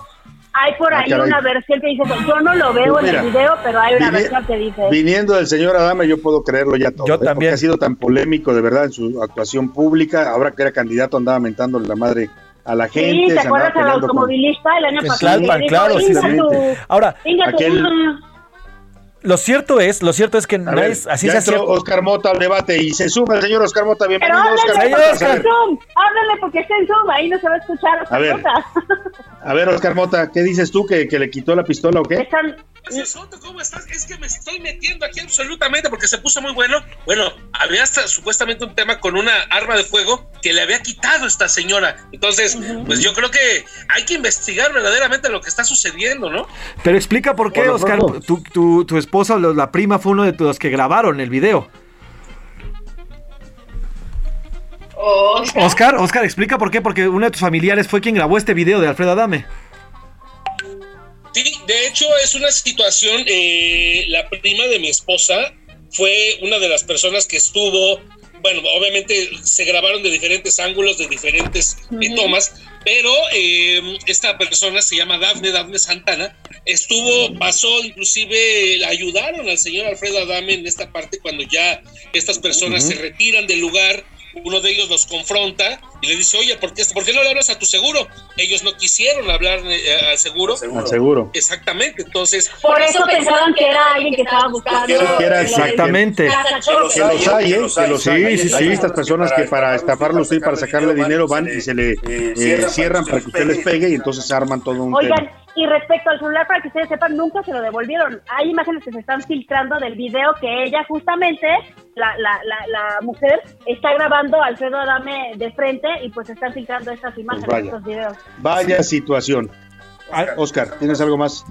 Hay por Ah, ahí una versión que dice eso. Yo no lo veo Pues en el video, pero hay una versión que dice eso. Viniendo del señor Adame, yo puedo creerlo ya todo. Yo ¿eh? Porque también. ha sido tan polémico, de verdad, en su actuación pública. Ahora que era candidato, andaba mentándole la madre a la gente. Sí, se ¿te acuerdas al peleando con- automovilista el año pasado? Claro, dijo, sí, "Inga sí. tu- Ahora, aquel- mm". Lo cierto es, lo cierto es que es- así ya es entró. Oscar Mota al debate y se suma el señor Oscar Mota. Pero Bienvenido, háblale Oscar. porque está Oscar. en Zoom. Háblale porque está en Zoom. Ahí no se va a escuchar. A ver. cosa. A ver, Oscar Mota, ¿qué dices tú? ¿Que, que le quitó la pistola o qué? Están, Soto, ¿cómo estás? Es que me estoy metiendo aquí absolutamente porque se puso muy bueno. Bueno, había hasta supuestamente un tema con una arma de fuego que le había quitado esta señora. Entonces, pues yo creo que hay que investigar verdaderamente lo que está sucediendo, ¿no? Pero explica por qué, Oscar, tu, tu, tu esposa o la prima fue uno de los que grabaron el video. Oscar, Oscar, explica por qué, porque uno de tus familiares fue quien grabó este video de Alfredo Adame. Sí, de hecho es una situación, eh, la prima de mi esposa fue una de las personas que estuvo, bueno, obviamente se grabaron de diferentes ángulos, de diferentes eh, tomas, pero eh, esta persona se llama Dafne, Dafne Santana, estuvo, pasó, inclusive ayudaron al señor Alfredo Adame en esta parte cuando ya estas personas se retiran del lugar. Uno de ellos los confronta y le dice, oye, ¿por qué, ¿por qué no le hablas a tu seguro? Ellos no quisieron hablar eh, al seguro. Al seguro. Exactamente, entonces. por eso pensaban que era alguien que estaba buscando. Que era exactamente. Que los hay, ¿eh? Que los hay. Sí, sí, sí. estas personas que para estafarlo usted y para sacarle dinero van y se le eh, cierran para que usted les pegue y entonces arman todo un Oigan, tema. Y respecto al celular, para que ustedes sepan, nunca se lo devolvieron. Hay imágenes que se están filtrando del video que ella justamente, la, la, la, la mujer, está grabando a Alfredo Adame de frente y pues están filtrando estas imágenes, vaya. estos videos. Vaya situación. Oscar, ¿tienes algo más?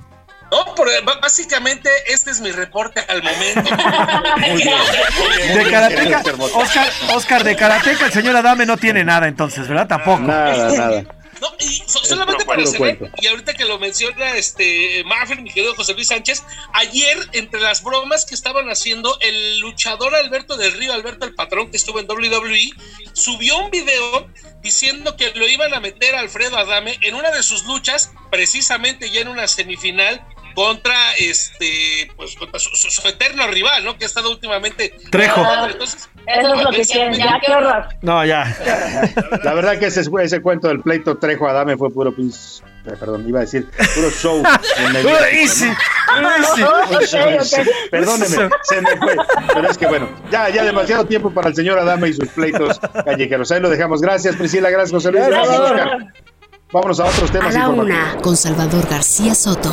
No, b- básicamente este es mi reporte al momento. [laughs] De Karateka, Oscar, Oscar, de Karateka el señor Adame no tiene nada entonces, ¿verdad? Tampoco. Nada, nada. [laughs] No, y so- solamente para cerrar, y ahorita que lo menciona este Marvel, mi querido José Luis Sánchez, ayer entre las bromas que estaban haciendo, el luchador Alberto del Río, Alberto el patrón que estuvo en WWE, subió un video diciendo que lo iban a meter a Alfredo Adame en una de sus luchas, precisamente ya en una semifinal contra este pues contra su, su- su eterno rival, ¿no? Que ha estado últimamente Trejo. Entonces, Eso es lo que quieren, ya, qué horror. No, ya. La verdad que ese, ese cuento del pleito Trejo Adame fue puro pis- eh, Perdón, iba a decir puro show. en el- Easy, easy. Perdóneme, se me fue. Pero es que bueno, ya, ya demasiado tiempo para el señor Adame y sus pleitos callejeros. Ahí lo dejamos. Gracias, Priscila. Gracias, José Luis. Gracias, Oscar. Vámonos a otros A temas la informativos. una, con Salvador García Soto.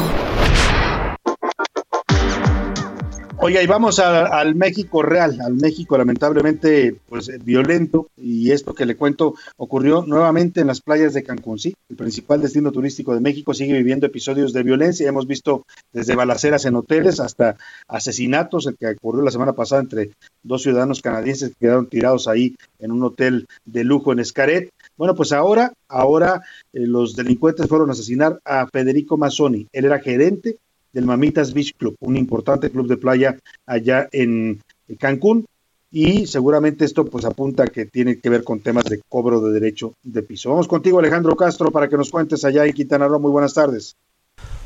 Oiga, y vamos al México real, al México lamentablemente pues violento y esto que le cuento ocurrió nuevamente en las playas de Cancún, sí, el principal destino turístico de México sigue viviendo episodios de violencia, hemos visto desde balaceras en hoteles hasta asesinatos, el que ocurrió la semana pasada entre dos ciudadanos canadienses que quedaron tirados ahí en un hotel de lujo en Escaret. Bueno, pues ahora, ahora eh, los delincuentes fueron a asesinar a Federico Mazzoni, él era gerente del Mamitas Beach Club, un importante club de playa allá en Cancún. Y seguramente esto pues apunta que tiene que ver con temas de cobro de derecho de piso. Vamos contigo Alejandro Castro para que nos cuentes allá en Quintana Roo. Muy buenas tardes.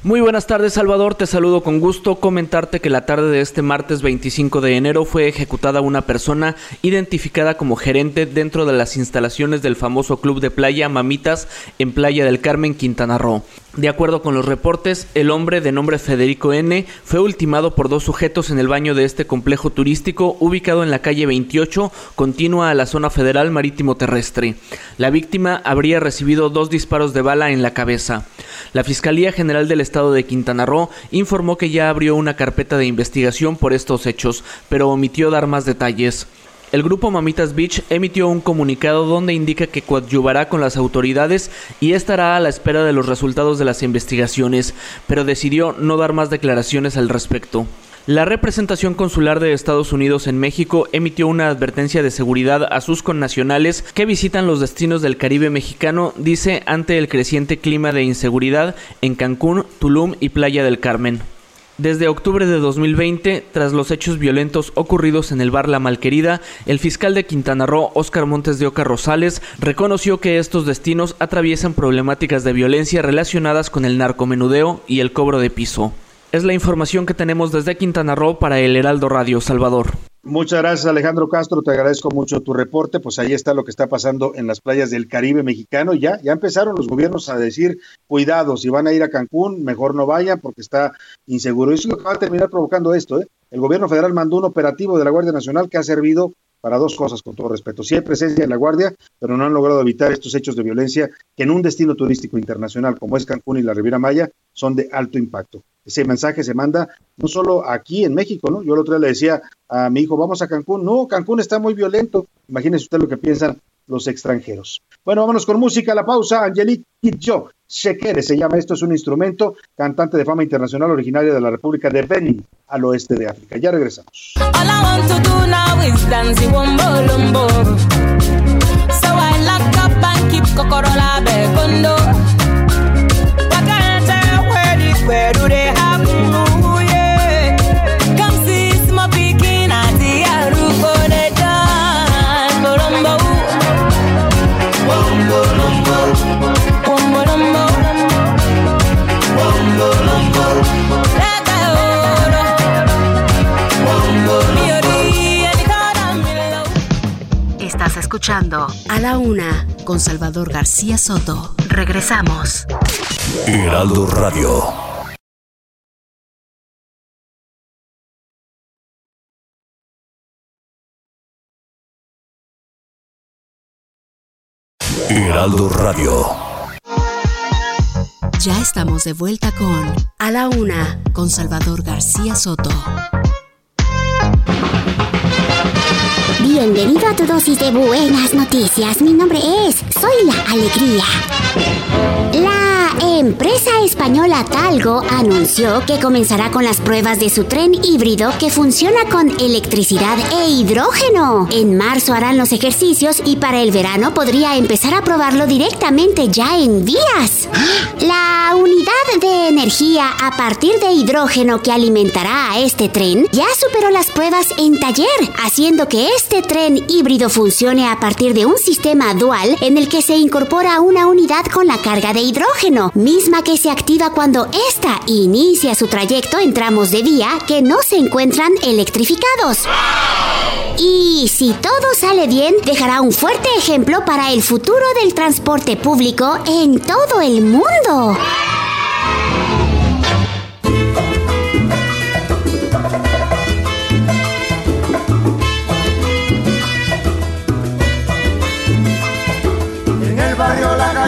Muy buenas tardes Salvador, te saludo con gusto. Comentarte que la tarde de este martes 25 de enero fue ejecutada una persona identificada como gerente dentro de las instalaciones del famoso club de playa Mamitas en Playa del Carmen, Quintana Roo. De acuerdo con los reportes, el hombre de nombre Federico N fue ultimado por dos sujetos en el baño de este complejo turístico ubicado en la calle 28, continua a la zona federal marítimo terrestre. La víctima habría recibido dos disparos de bala en la cabeza. La Fiscalía General del Estado de Quintana Roo informó que ya abrió una carpeta de investigación por estos hechos, pero omitió dar más detalles. El grupo Mamitas Beach emitió un comunicado donde indica que coadyuvará con las autoridades y estará a la espera de los resultados de las investigaciones, pero decidió no dar más declaraciones al respecto. La representación consular de Estados Unidos en México emitió una advertencia de seguridad a sus connacionales que visitan los destinos del Caribe mexicano, dice, ante el creciente clima de inseguridad en Cancún, Tulum y Playa del Carmen. Desde octubre de 2020, tras los hechos violentos ocurridos en el bar La Malquerida, el fiscal de Quintana Roo, Óscar Montes de Oca Rosales, reconoció que estos destinos atraviesan problemáticas de violencia relacionadas con el narcomenudeo y el cobro de piso. Es la información que tenemos desde Quintana Roo para el Heraldo Radio Salvador. Muchas gracias Alejandro Castro, te agradezco mucho tu reporte, pues ahí está lo que está pasando en las playas del Caribe mexicano, ya, ya empezaron los gobiernos a decir, cuidado, si van a ir a Cancún, mejor no vayan porque está inseguro. Y eso es lo que va a terminar provocando esto, ¿eh? El gobierno federal mandó un operativo de la Guardia Nacional que ha servido para dos cosas, con todo respeto. Sí hay presencia en la Guardia, pero no han logrado evitar estos hechos de violencia que en un destino turístico internacional como es Cancún y la Riviera Maya son de alto impacto. Ese mensaje se manda no solo aquí en México, ¿no? Yo el otro día le decía a mi hijo, vamos a Cancún. No, Cancún está muy violento. Imagínese usted lo que piensan los extranjeros. Bueno, vámonos con música, la pausa. Angelique Kidjo, Shekere se llama esto, es un instrumento, cantante de fama internacional originaria de la República de Benin, al oeste de África. Ya regresamos. Escuchando A la Una con Salvador García Soto. Regresamos. Heraldo Radio. Heraldo Radio. Ya estamos de vuelta con A la Una con Salvador García Soto. Bienvenido a tu dosis de buenas noticias. Mi nombre es Soy la Alegría. La empresa española Talgo anunció que comenzará con las pruebas de su tren híbrido que funciona con electricidad e hidrógeno. En marzo harán los ejercicios y para el verano podría empezar a probarlo directamente ya en vías. La unidad de energía a partir de hidrógeno que alimentará a este tren ya superó las pruebas en taller, haciendo que este tren híbrido funcione a partir de un sistema dual en el que se incorpora una unidad con la carga de hidrógeno, misma que se activa cuando ésta inicia su trayecto en tramos de vía que no se encuentran electrificados. Y si todo sale bien, dejará un fuerte ejemplo para el futuro del transporte público en todo el mundo.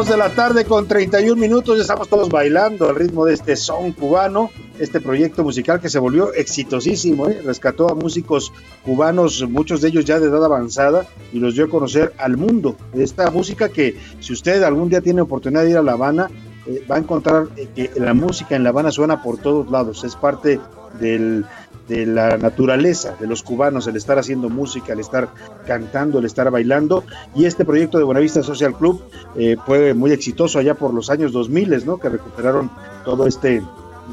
De la tarde con 31 minutos, ya estamos todos bailando al ritmo de este son cubano. este proyecto musical que se volvió exitosísimo, ¿eh? rescató a músicos cubanos, muchos de ellos ya de edad avanzada, y los dio a conocer al mundo. Esta música que si usted algún día tiene oportunidad de ir a La Habana, eh, va a encontrar eh, que la música en La Habana suena por todos lados, es parte del, de la naturaleza de los cubanos, el estar haciendo música, el estar cantando, el estar bailando. Y este proyecto de Buenavista Social Club eh, fue muy exitoso allá por los años 2000, ¿no? Que recuperaron todo este,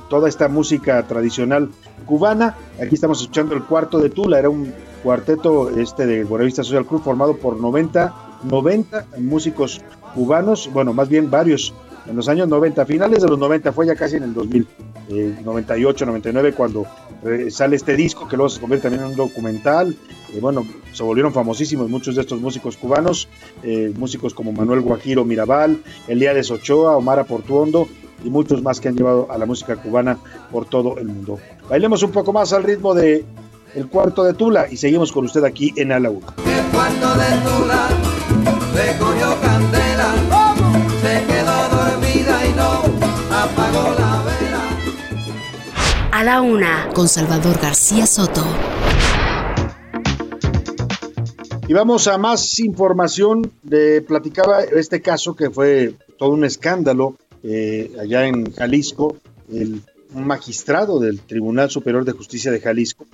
toda esta música tradicional cubana. Aquí estamos escuchando el cuarto de Tula, era un cuarteto este de Buenavista Social Club formado por 90, 90 músicos cubanos, bueno, más bien varios en los años 90, finales de los 90, fue ya casi en el 2000, 98, 99, cuando eh, sale este disco que luego se convierte también en un documental. y bueno, se volvieron famosísimos muchos de estos músicos cubanos, eh, músicos como Manuel Guajiro Mirabal, Elías Ochoa, Omar Portuondo y muchos más que han llevado a la música cubana por todo el mundo. Bailemos un poco más al ritmo de El Cuarto de Tula y seguimos con usted aquí en Ala 1. El cuarto de Tula apagó la vela. A la una, con Salvador García Soto. Y vamos a más información. De, platicaba este caso que fue todo un escándalo eh, allá en Jalisco. El, un magistrado del Tribunal Superior de Justicia de Jalisco,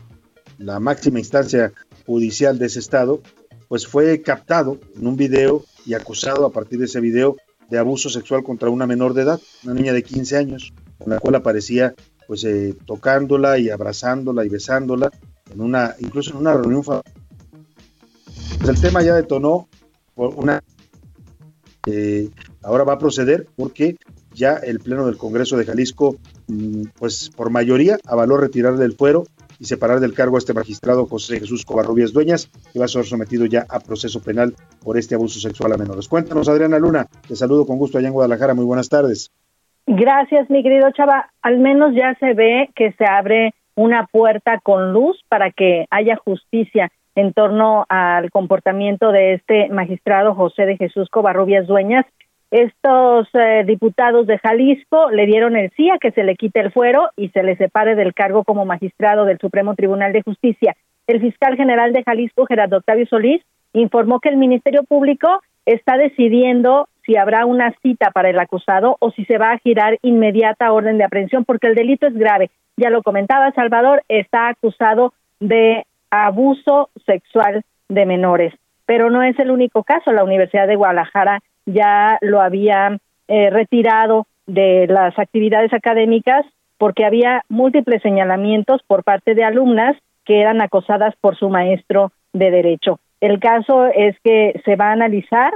la máxima instancia judicial de ese estado, pues fue captado en un video y acusado a partir de ese video de abuso sexual contra una menor de edad, una niña de 15 años, con la cual aparecía pues eh, tocándola y abrazándola y besándola en una incluso en una reunión familiar. Pues el tema ya detonó por una eh, ahora va a proceder porque ya el pleno del Congreso de Jalisco mm, pues por mayoría avaló retirar del fuero y separar del cargo a este magistrado José Jesús Covarrubias Dueñas, que va a ser sometido ya a proceso penal por este abuso sexual a menores. Cuéntanos, Adriana Luna, te saludo con gusto allá en Guadalajara, muy buenas tardes. Gracias, mi querido Chava. Al menos ya se ve que se abre una puerta con luz para que haya justicia en torno al comportamiento de este magistrado José de Jesús Covarrubias Dueñas. Estos eh, diputados de Jalisco le dieron el sí a que se le quite el fuero y se le separe del cargo como magistrado del Supremo Tribunal de Justicia. El fiscal general de Jalisco, Gerardo Octavio Solís, informó que el Ministerio Público está decidiendo si habrá una cita para el acusado o si se va a girar inmediata orden de aprehensión, porque el delito es grave. Ya lo comentaba Salvador, está acusado de abuso sexual de menores. Pero no es el único caso. La Universidad de Guadalajara ya lo había eh, retirado de las actividades académicas porque había múltiples señalamientos por parte de alumnas que eran acosadas por su maestro de derecho. El caso es que se va a analizar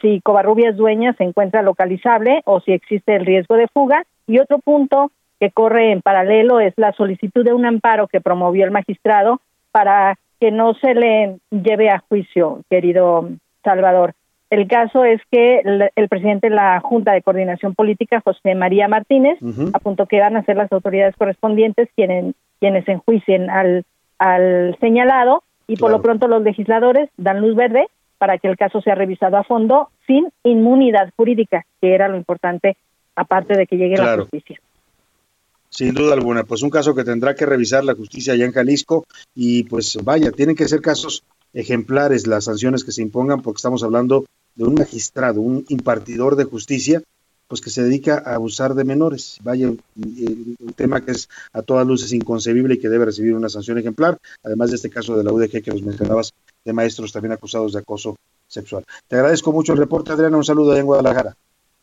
si Covarrubias Dueña se encuentra localizable o si existe el riesgo de fuga. Y otro punto que corre en paralelo es la solicitud de un amparo que promovió el magistrado para que no se le lleve a juicio, querido Salvador. El caso es que el, el presidente de la Junta de Coordinación Política, José María Martínez, apuntó que van a ser las autoridades correspondientes quienes, quienes enjuicien al, al señalado y por lo pronto los legisladores dan luz verde para que el caso sea revisado a fondo sin inmunidad jurídica, que era lo importante, aparte de que llegue la justicia. Sin duda alguna, pues un caso que tendrá que revisar la justicia allá en Jalisco y pues vaya, tienen que ser casos ejemplares las sanciones que se impongan porque estamos hablando de un magistrado, un impartidor de justicia, pues que se dedica a abusar de menores. Vaya, un, un tema que es a todas luces inconcebible y que debe recibir una sanción ejemplar, además de este caso de la UDG que nos mencionabas, de maestros también acusados de acoso sexual. Te agradezco mucho el reporte, Adriana, un saludo allá en Guadalajara.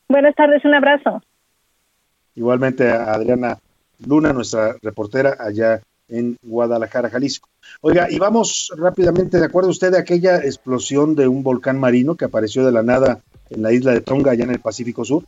Buenas tardes, un abrazo. Igualmente a Adriana Luna, nuestra reportera allá en Guadalajara, Jalisco. Oiga, y vamos rápidamente, ¿de acuerdo usted de aquella explosión de un volcán marino que apareció de la nada en la isla de Tonga, allá en el Pacífico Sur?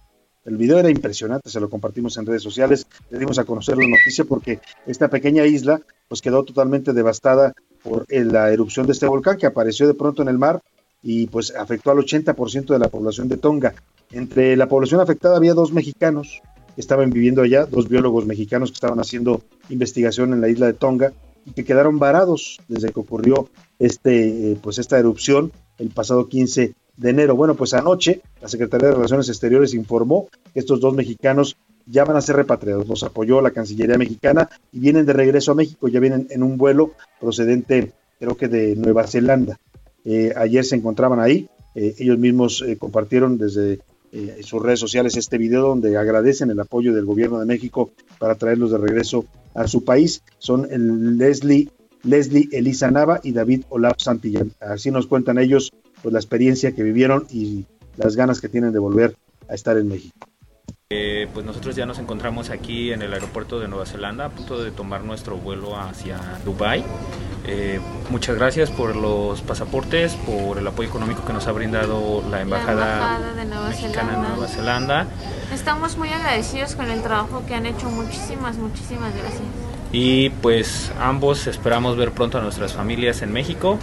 El video era impresionante, se lo compartimos en redes sociales, le dimos a conocer la noticia porque esta pequeña isla pues quedó totalmente devastada por eh, la erupción de este volcán que apareció de pronto en el mar y pues afectó al 80% de la población de Tonga. Entre la población afectada había dos mexicanos estaban viviendo allá, dos biólogos mexicanos que estaban haciendo investigación en la isla de Tonga y que quedaron varados desde que ocurrió este, eh, pues esta erupción el pasado 15 de enero. Bueno, pues anoche la Secretaría de Relaciones Exteriores informó que estos dos mexicanos ya van a ser repatriados. Los apoyó la Cancillería mexicana y vienen de regreso a México, ya vienen en un vuelo procedente, creo que de Nueva Zelanda. Eh, ayer se encontraban ahí, eh, ellos mismos compartieron desde sus redes sociales este video donde agradecen el apoyo del gobierno de México para traerlos de regreso a su país. Son el Leslie, Leslie Elisa Nava y David Olaf Santillán. Así nos cuentan ellos pues, la experiencia que vivieron y las ganas que tienen de volver a estar en México. Eh, pues nosotros ya nos encontramos aquí en el aeropuerto de Nueva Zelanda a punto de tomar nuestro vuelo hacia Dubai. Eh, muchas gracias por los pasaportes, por el apoyo económico que nos ha brindado la Embajada, de Nueva Mexicana Zelanda. en Nueva Zelanda. Estamos muy agradecidos con el trabajo que han hecho. Muchísimas, muchísimas gracias. Y pues ambos esperamos ver pronto a nuestras familias en México.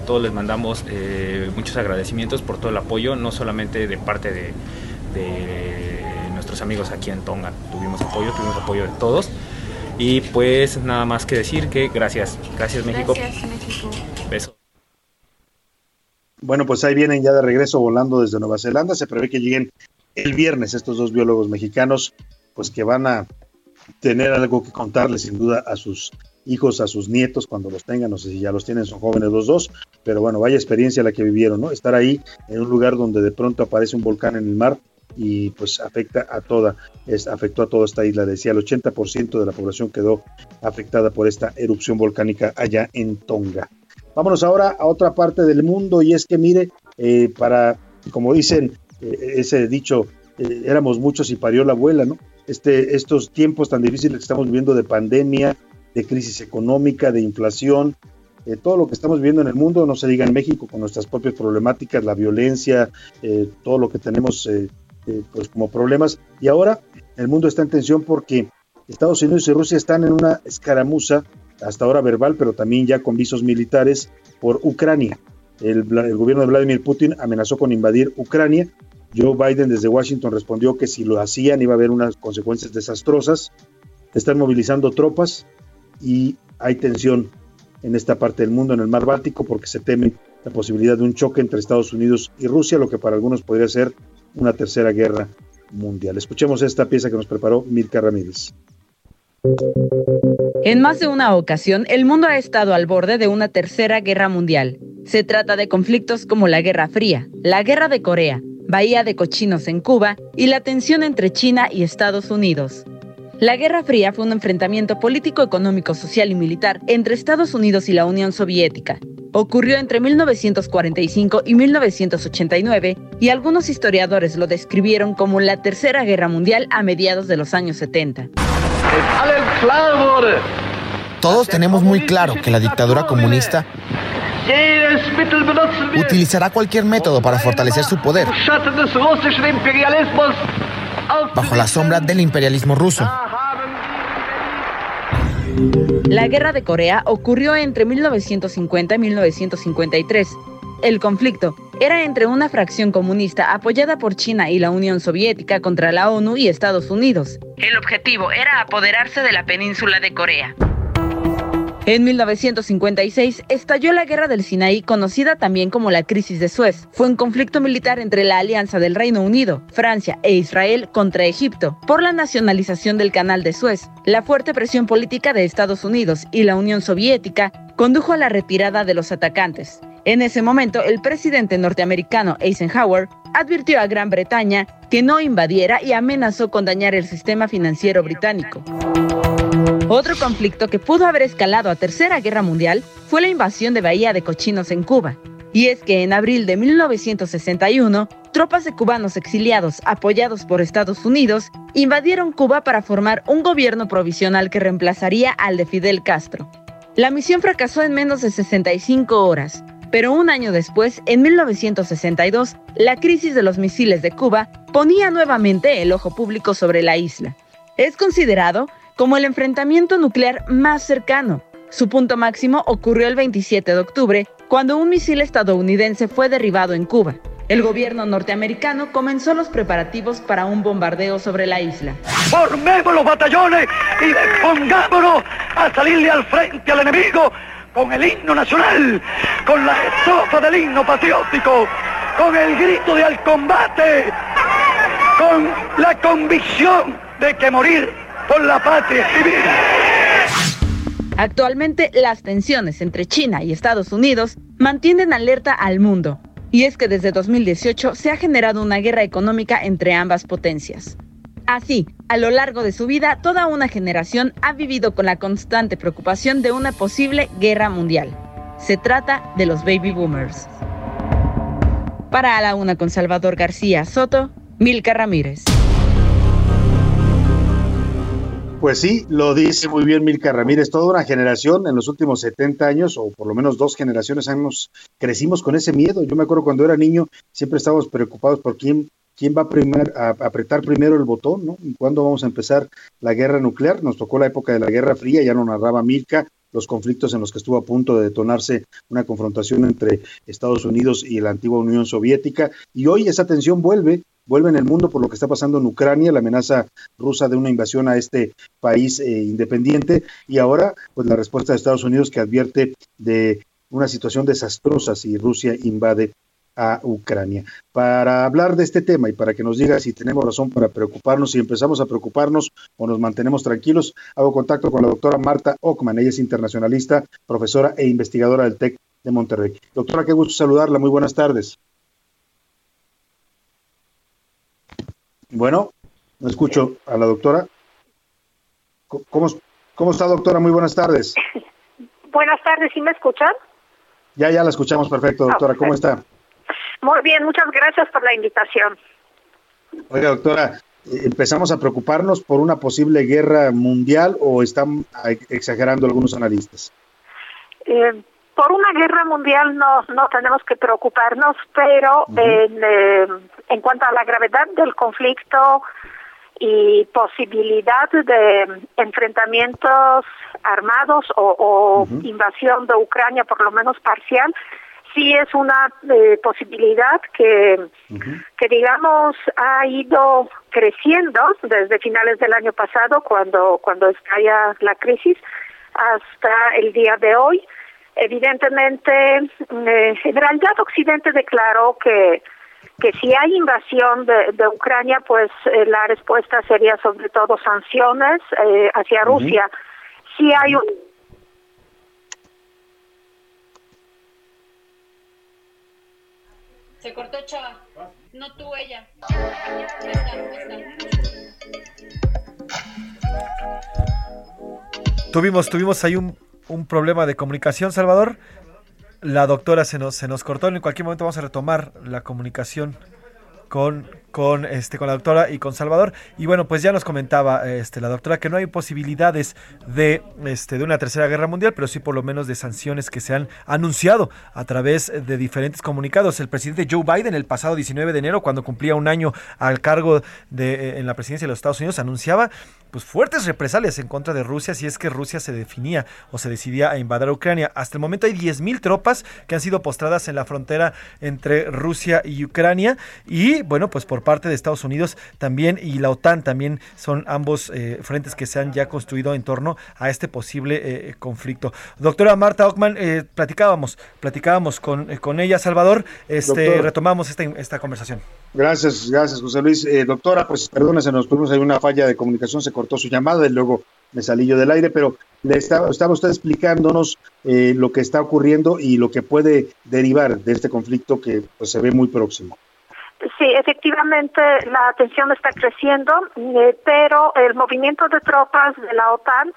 A todos les mandamos eh, muchos agradecimientos por todo el apoyo, no solamente de parte de, de nuestros amigos aquí en Tonga. Tuvimos apoyo, tuvimos apoyo de todos. Y pues nada más que decir que gracias, gracias México. Gracias, México. Besos. Bueno, pues ahí vienen ya de regreso volando desde Nueva Zelanda. Se prevé que lleguen el viernes estos dos biólogos mexicanos, pues que van a tener algo que contarles sin duda a sus hijos, a sus nietos cuando los tengan. No sé si ya los tienen, son jóvenes los dos, pero bueno, vaya experiencia la que vivieron, ¿no? Estar ahí en un lugar donde de pronto aparece un volcán en el mar y pues afecta a toda, es, afectó a toda esta isla. Decía, el 80% de la población quedó afectada por esta erupción volcánica allá en Tonga. Vámonos ahora a otra parte del mundo y es que mire, eh, para, como dicen, eh, ese dicho, eh, éramos muchos y parió la abuela, ¿no? Este, estos tiempos tan difíciles que estamos viviendo de pandemia, de crisis económica, de inflación, eh, todo lo que estamos viviendo en el mundo, no se diga en México con nuestras propias problemáticas, la violencia, todo lo que tenemos eh, pues como problemas. Y ahora el mundo está en tensión porque Estados Unidos y Rusia están en una escaramuza, hasta ahora verbal, pero también ya con visos militares por Ucrania. El, el gobierno de Vladimir Putin amenazó con invadir Ucrania. Joe Biden desde Washington respondió que si lo hacían iba a haber unas consecuencias desastrosas. Están movilizando tropas y hay tensión en esta parte del mundo, en el mar Báltico, porque se teme la posibilidad de un choque entre Estados Unidos y Rusia, lo que para algunos podría ser una tercera guerra mundial. Escuchemos esta pieza que nos preparó Mirka Ramírez. En más de una ocasión, el mundo ha estado al borde de una tercera guerra mundial. Se trata de conflictos como la Guerra Fría, la Guerra de Corea, Bahía de Cochinos en Cuba y la tensión entre China y Estados Unidos. La Guerra Fría fue un enfrentamiento político, económico, social y militar entre Estados Unidos y la Unión Soviética. Ocurrió entre 1945 y 1989 y algunos historiadores lo describieron como la Tercera Guerra Mundial a mediados de los años 70. Todos tenemos muy claro que la dictadura comunista utilizará cualquier método para fortalecer su poder bajo la sombra del imperialismo ruso. La Guerra de Corea ocurrió entre 1950 y 1953. El conflicto era entre una fracción comunista apoyada por China y la Unión Soviética contra la ONU y Estados Unidos. El objetivo era apoderarse de la península de Corea. En 1956 estalló la Guerra del Sinaí, conocida también como la Crisis de Suez. Fue un conflicto militar entre la alianza del Reino Unido, Francia e Israel contra Egipto por la nacionalización del Canal de Suez. La fuerte presión política de Estados Unidos y la Unión Soviética condujo a la retirada de los atacantes. En ese momento, el presidente norteamericano Eisenhower advirtió a Gran Bretaña que no invadiera y amenazó con dañar el sistema financiero británico. Otro conflicto que pudo haber escalado a Tercera Guerra Mundial fue la invasión de Bahía de Cochinos en Cuba. Y es que en abril de 1961, tropas de cubanos exiliados apoyados por Estados Unidos invadieron Cuba para formar un gobierno provisional que reemplazaría al de Fidel Castro. La misión fracasó en menos de 65 horas, pero un año después, en 1962, la crisis de los misiles de Cuba ponía nuevamente el ojo público sobre la isla. Es considerado como el enfrentamiento nuclear más cercano. Su punto máximo ocurrió el 27 de octubre, cuando un misil estadounidense fue derribado en Cuba. El gobierno norteamericano comenzó los preparativos para un bombardeo sobre la isla. Formemos los batallones y pongámonos a salirle al frente al enemigo con el himno nacional, con la estrofa del himno patriótico, con el grito de al combate, con la convicción de que morir por la patria vivir. Actualmente las tensiones entre China y Estados Unidos mantienen alerta al mundo. Y es que desde 2018 se ha generado una guerra económica entre ambas potencias. Así, a lo largo de su vida, toda una generación ha vivido con la constante preocupación de una posible guerra mundial. Se trata de los baby boomers. Para a la una con Salvador García Soto, Milka Ramírez. Pues sí, lo dice muy bien Milka Ramírez, toda una generación en los últimos 70 años, o por lo menos dos generaciones años, crecimos con ese miedo. Yo me acuerdo cuando era niño, siempre estábamos preocupados por quién, quién va a, primer, a apretar primero el botón, ¿no? Y cuándo vamos a empezar la guerra nuclear. Nos tocó la época de la Guerra Fría, ya lo narraba Milka, los conflictos en los que estuvo a punto de detonarse una confrontación entre Estados Unidos y la antigua Unión Soviética. Y hoy esa tensión vuelve, vuelve en el mundo por lo que está pasando en Ucrania, la amenaza rusa de una invasión a este país eh, independiente. Y ahora, pues la respuesta de Estados Unidos que advierte de una situación desastrosa si Rusia invade a Ucrania. Para hablar de este tema y para que nos diga si tenemos razón para preocuparnos, si empezamos a preocuparnos o nos mantenemos tranquilos, hago contacto con la doctora Marta Ockman. Ella es internacionalista, profesora e investigadora del TEC de Monterrey. Doctora, qué gusto saludarla. Muy buenas tardes. Bueno, no escucho a la doctora. ¿Cómo, cómo está, doctora? Muy buenas tardes. [laughs] Buenas tardes, ¿sí me escuchan? Ya, ya la escuchamos perfecto, doctora. ¿Cómo está? Muy bien, muchas gracias por la invitación. Oiga, doctora, ¿empezamos a preocuparnos por una posible guerra mundial o están exagerando algunos analistas? Eh, por una guerra mundial no, no tenemos que preocuparnos, pero en, eh, en cuanto a la gravedad del conflicto y posibilidad de enfrentamientos armados o, o invasión de Ucrania, por lo menos parcial, sí es una eh, posibilidad que, que, digamos, ha ido creciendo desde finales del año pasado, cuando, cuando estalla la crisis, hasta el día de hoy. Evidentemente, eh, en realidad Occidente declaró que, que si hay invasión de, de Ucrania, pues eh, la respuesta sería sobre todo sanciones eh, hacia Rusia. Si hay un Se cortó Chava. No tú, ella. Tuvimos, tuvimos ahí un, un problema de comunicación, Salvador. La doctora se nos, se nos cortó. En cualquier momento vamos a retomar la comunicación con, con, este, con la doctora y con Salvador. Y bueno, pues ya nos comentaba este, la doctora que no hay posibilidades de, este, de una tercera guerra mundial, pero sí por lo menos de sanciones que se han anunciado a través de diferentes comunicados. El presidente Joe Biden el pasado 19 de enero, cuando cumplía un año al cargo de, eh, en la presidencia de los Estados Unidos, anunciaba pues fuertes represalias en contra de Rusia si es que Rusia se definía o se decidía a invadir Ucrania. Hasta el momento hay 10.000 tropas que han sido postradas en la frontera entre Rusia y Ucrania y bueno, pues por parte de Estados Unidos también y la OTAN también son ambos eh, frentes que se han ya construido en torno a este posible eh, conflicto. Doctora Marta Ockman, eh, platicábamos, platicábamos con, eh, con ella, Salvador, este, Doctor. retomamos esta, esta conversación. Gracias, gracias, José Luis. Doctora, pues perdona, se nos tuvimos ahí una falla de comunicación, se cortó su llamada y luego me salí yo del aire, pero le estaba, estaba usted explicándonos eh, lo que está ocurriendo y lo que puede derivar de este conflicto que pues, se ve muy próximo. Sí, efectivamente la tensión está creciendo, eh, pero el movimiento de tropas de la OTAN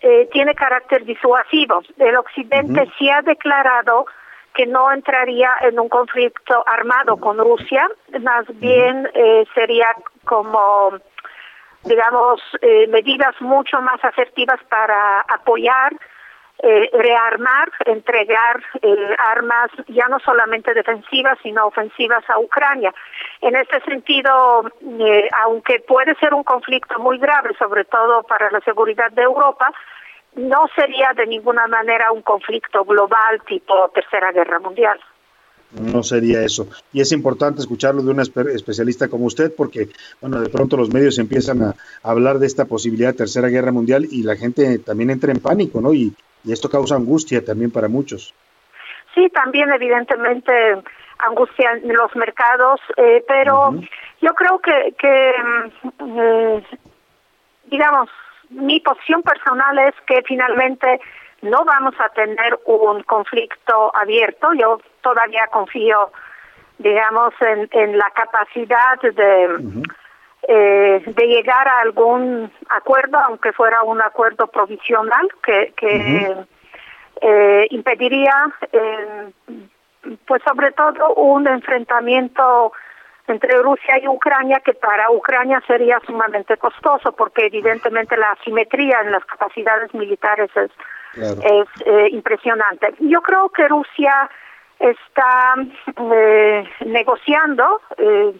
eh, tiene carácter disuasivo. El Occidente sí ha declarado que no entraría en un conflicto armado con Rusia, más bien eh, sería como, digamos, eh, medidas mucho más asertivas para apoyar eh, rearmar, entregar eh, armas ya no solamente defensivas, sino ofensivas a Ucrania. En este sentido, eh, aunque puede ser un conflicto muy grave, sobre todo para la seguridad de Europa, no sería de ninguna manera un conflicto global tipo Tercera Guerra Mundial. No sería eso. Y es importante escucharlo de una espe- especialista como usted, porque, bueno, de pronto los medios empiezan a hablar de esta posibilidad de tercera guerra mundial y la gente también entra en pánico, ¿no? Y, y esto causa angustia también para muchos. Sí, también evidentemente angustian los mercados, eh, pero yo creo que, que mm, eh, digamos, mi posición personal es que finalmente no vamos a tener un conflicto abierto. Yo todavía confío, digamos, en, en la capacidad de, eh, de llegar a algún acuerdo, aunque fuera un acuerdo provisional, que, que eh, impediría, eh, pues sobre todo, un enfrentamiento entre Rusia y Ucrania que para Ucrania sería sumamente costoso porque evidentemente la asimetría en las capacidades militares es, es eh, impresionante. Yo creo que Rusia está eh, negociando, eh,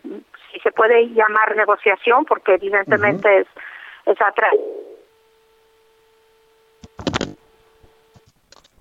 si se puede llamar negociación, porque evidentemente es, es atra-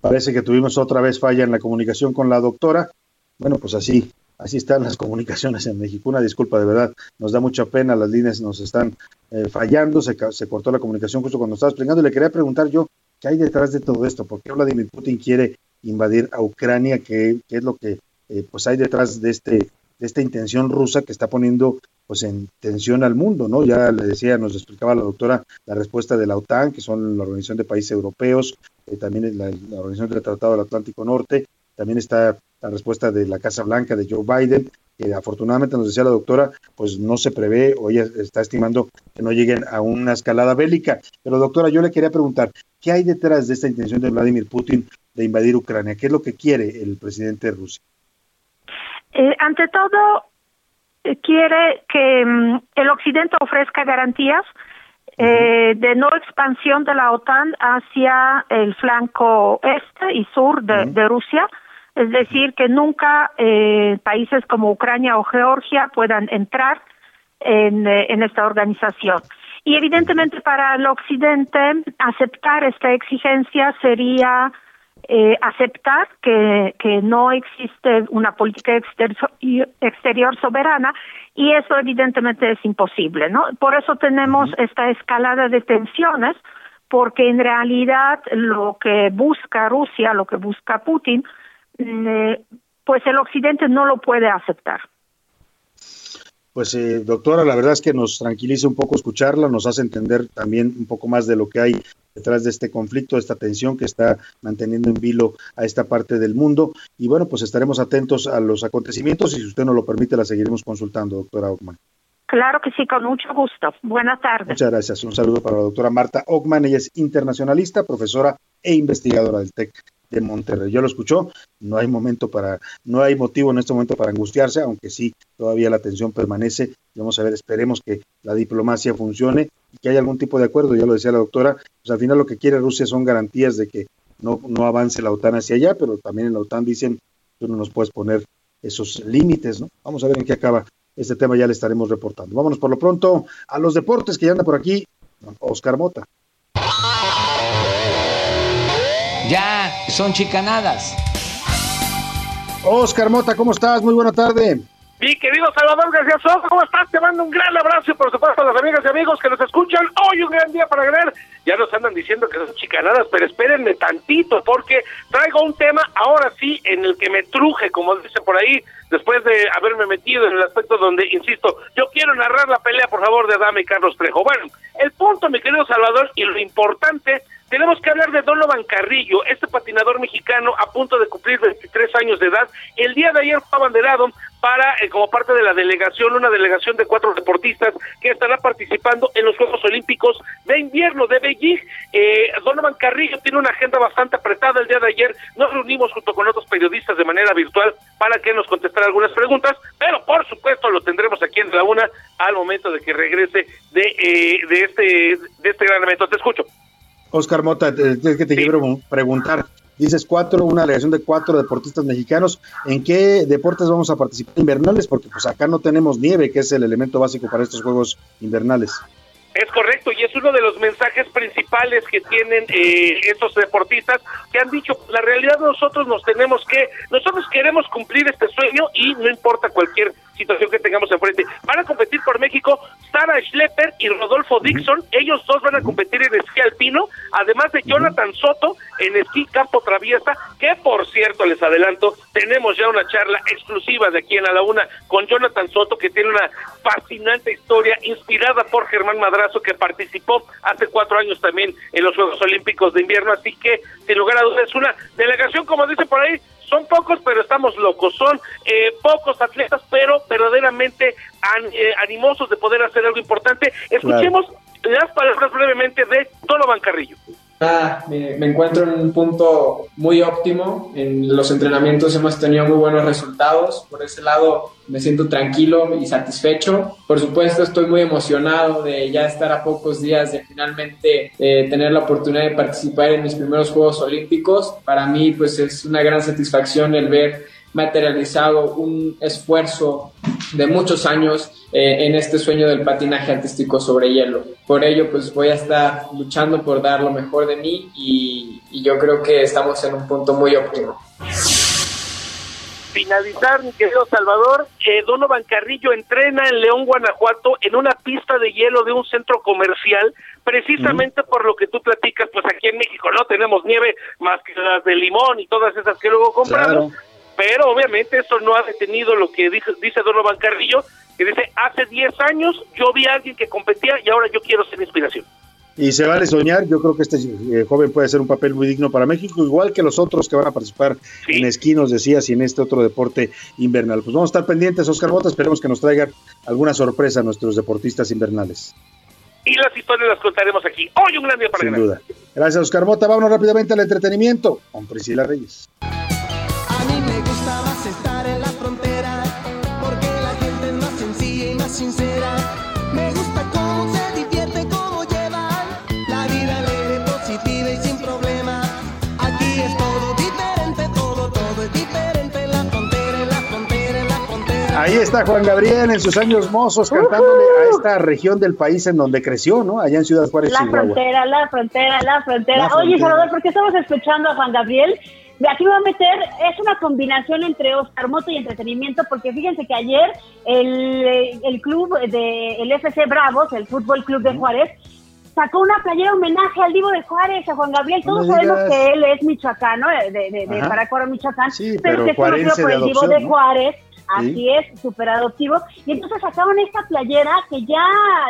Parece que tuvimos otra vez falla en la comunicación con la doctora. Bueno, pues así, así están las [laughs] comunicaciones en México. Una disculpa, de verdad, nos da mucha pena, las líneas nos están eh, fallando, se, se cortó la comunicación justo cuando estaba explicando. Y le quería preguntar yo, ¿qué hay detrás de todo esto? ¿Por qué Vladimir Putin quiere invadir a Ucrania? ¿Qué, qué es lo que eh, pues hay detrás de este de esta intención rusa que está poniendo pues en tensión al mundo, ¿no? Ya le decía, nos explicaba la doctora la respuesta de la OTAN, que son la Organización de Países Europeos, eh, también la, la Organización del Tratado del Atlántico Norte, también está la respuesta de la Casa Blanca de Joe Biden, que afortunadamente nos decía la doctora, pues no se prevé o ella está estimando que no lleguen a una escalada bélica. Pero doctora, yo le quería preguntar, ¿qué hay detrás de esta intención de Vladimir Putin de invadir Ucrania? ¿Qué es lo que quiere el presidente de Rusia? Eh, ante todo, eh, quiere que mm, el Occidente ofrezca garantías eh, de no expansión de la OTAN hacia el flanco este y sur de, de Rusia, es decir, que nunca eh, países como Ucrania o Georgia puedan entrar en, eh, en esta organización. Y evidentemente para el Occidente aceptar esta exigencia sería eh, aceptar que, que no existe una política exter- exterior soberana y eso evidentemente es imposible, ¿no? Por eso tenemos esta escalada de tensiones porque en realidad lo que busca Rusia, lo que busca Putin, mm, eh, pues el Occidente no lo puede aceptar. Pues eh, doctora, la verdad es que nos tranquiliza un poco escucharla, nos hace entender también un poco más de lo que hay detrás de este conflicto, de esta tensión que está manteniendo en vilo a esta parte del mundo. Y bueno, pues estaremos atentos a los acontecimientos y si usted nos lo permite, la seguiremos consultando, doctora Ockman. Claro que sí, con mucho gusto. Buenas tardes. Muchas gracias. Un saludo para la doctora Marta Ockman. Ella es internacionalista, profesora e investigadora del TEC de Monterrey. Ya lo escuchó, no hay momento para, no hay motivo en este momento para angustiarse, aunque sí todavía la tensión permanece. Vamos a ver, esperemos que la diplomacia funcione y que haya algún tipo de acuerdo. Ya lo decía la doctora, pues al final lo que quiere Rusia son garantías de que no, no avance la OTAN hacia allá, pero también en la OTAN dicen, tú no nos puedes poner esos límites, ¿no? Vamos a ver en qué acaba este tema, ya le estaremos reportando. Vámonos por lo pronto a los deportes que ya anda por aquí, Oscar Mota. Son chicanadas. Oscar Mota, ¿cómo estás? Muy buena tarde. Mi querido Salvador García Soto, ¿cómo estás? Te mando un gran abrazo y por supuesto a las amigas y amigos que nos escuchan. Hoy un gran día para ganar. Ya nos andan diciendo que son chicanadas, pero espérenme tantito porque traigo un tema ahora sí en el que me truje, como dicen por ahí, después de haberme metido en el aspecto donde, insisto, yo quiero narrar la pelea, por favor, de Adame y Carlos Trejo. Bueno, el punto, mi querido Salvador, y lo importante tenemos que hablar de Donovan Carrillo, este patinador mexicano a punto de cumplir 23 años de edad. El día de ayer fue abanderado para, eh, como parte de la delegación, una delegación de cuatro deportistas que estará participando en los Juegos Olímpicos de Invierno de Beijing. Eh, Donovan Carrillo tiene una agenda bastante apretada. El día de ayer nos reunimos junto con otros periodistas de manera virtual para que nos contestara algunas preguntas, pero por supuesto lo tendremos aquí en la una al momento de que regrese de, eh, de, este, de este gran evento. Te escucho. Oscar Mota, es que te quiero preguntar. Dices cuatro, una delegación de cuatro deportistas mexicanos. ¿En qué deportes vamos a participar invernales? Porque pues acá no tenemos nieve, que es el elemento básico para estos juegos invernales. Es correcto, y es uno de los mensajes principales que tienen eh, estos deportistas que han dicho, la realidad nosotros nos tenemos que, nosotros queremos cumplir este sueño y no importa cualquier situación que tengamos enfrente. Van a competir por México Sara Schlepper y Rodolfo Dixon. Ellos dos van a competir en esquí alpino, además de Jonathan Soto en esquí campo traviesa, que por cierto, les adelanto, tenemos ya una charla exclusiva de aquí en A la Una con Jonathan Soto, que tiene una fascinante historia inspirada por Germán Madrazo, que participó hace cuatro años también en los Juegos Olímpicos de Invierno. Así que, sin lugar a dudas, es una delegación, como dice por ahí, son pocos, pero estamos locos. Son eh, pocos atletas, pero verdaderamente eh, animosos de poder hacer algo importante. Escuchemos las palabras brevemente de Donovan Carrillo. Ah, me, me, encuentro en un punto muy óptimo. En los entrenamientos hemos tenido muy buenos resultados. Por ese lado me siento tranquilo y satisfecho. Por supuesto estoy muy emocionado de ya estar a pocos días de finalmente eh, tener la oportunidad de participar en mis primeros Juegos Olímpicos. Para mí pues es una gran satisfacción el ver materializado un esfuerzo de muchos años eh, en este sueño del patinaje artístico sobre hielo. Por ello, pues voy a estar luchando por dar lo mejor de mí y, y yo creo que estamos en un punto muy óptimo. Finalizar, mi querido Salvador, eh, Donovan Carrillo entrena en León, Guanajuato, en una pista de hielo de un centro comercial, precisamente por lo que tú platicas, pues aquí en México no tenemos nieve más que las de limón y todas esas que luego compramos. Claro pero obviamente eso no ha detenido lo que dice, dice Donovan Carrillo, que dice, hace 10 años yo vi a alguien que competía y ahora yo quiero ser inspiración. Y se vale soñar, yo creo que este eh, joven puede hacer un papel muy digno para México, igual que los otros que van a participar en esquí, nos decías, y en este otro deporte invernal. Pues vamos a estar pendientes, Oscar Bota, esperemos que nos traigan alguna sorpresa a nuestros deportistas invernales. Y las historias las contaremos aquí. Hoy un gran día para Sin duda. Gracias, Oscar Bota. Vámonos rápidamente al entretenimiento con Priscila Reyes. Sincera. Me gusta cómo se divierte, cómo llevan la vida alegre, positiva y sin problema. Aquí es todo diferente, todo, todo es diferente. La frontera, la frontera, la frontera. Ahí está Juan Gabriel en sus años mozos cantándole a esta región del país en donde creció, ¿no? Allá en Ciudad Juárez, La Chihuahua. frontera, la frontera, la frontera. La Oye, frontera. Salvador, ¿por qué estamos escuchando a Juan Gabriel? De aquí voy a meter, es una combinación entre Oscar Moto y entretenimiento, porque fíjense que ayer el, el club de el FC Bravos, el Fútbol Club de Juárez, sacó una playera homenaje al Divo de Juárez, a Juan Gabriel. Todos sabemos que él es michoacano, eh, de, de, de Ajá. Paracuaro, Michoacán, Sí, pero, pero que es conocido por el Divo de. Juárez. Sí. Así es, súper adoptivo. Y entonces sacaron esta playera que ya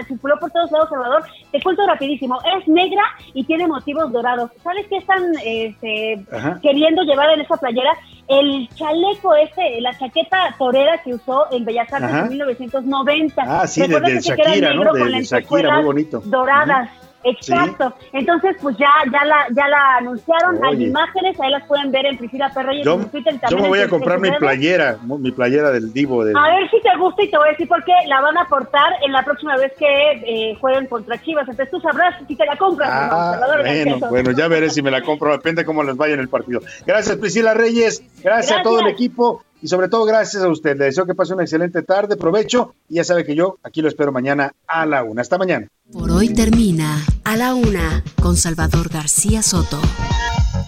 circuló por todos lados, Salvador. Te cuento rapidísimo. Es negra y tiene motivos dorados. ¿Sabes qué están este, queriendo llevar en esa playera? El chaleco este, la chaqueta torera que usó en Bellas Artes Ajá. en 1990. Ah, sí, de- ¿Recuerdas de ese que era Shakira, ¿no? negro De- con de Shakira, muy bonito. Doradas. Exacto. Entonces, pues ya, ya la, ya la anunciaron. Hay imágenes, ahí las pueden ver en Priscila Perreyes Yo, en Twitter. y yo también me voy a comprar mi playera, mi playera del Divo. De... A ver si te gusta y te voy a decir por qué la van a portar en la próxima vez que eh, jueguen contra Chivas. Entonces tú sabrás si te la compras. no, Ah, bueno, bueno, ya veré si me la compro, depende cómo les vaya en el partido. Gracias Priscila Reyes, gracias, a todo el equipo y sobre todo gracias a usted. Le deseo que pase una excelente tarde, provecho y ya sabe que yo aquí lo espero mañana a la una. Hasta mañana. Por hoy termina A la Una con Salvador García Soto.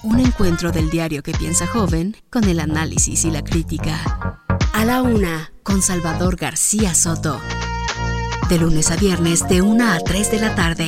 Un encuentro del diario que piensa joven con el análisis y la crítica. A la Una con Salvador García Soto. De lunes a viernes de 1 a 3 de la tarde.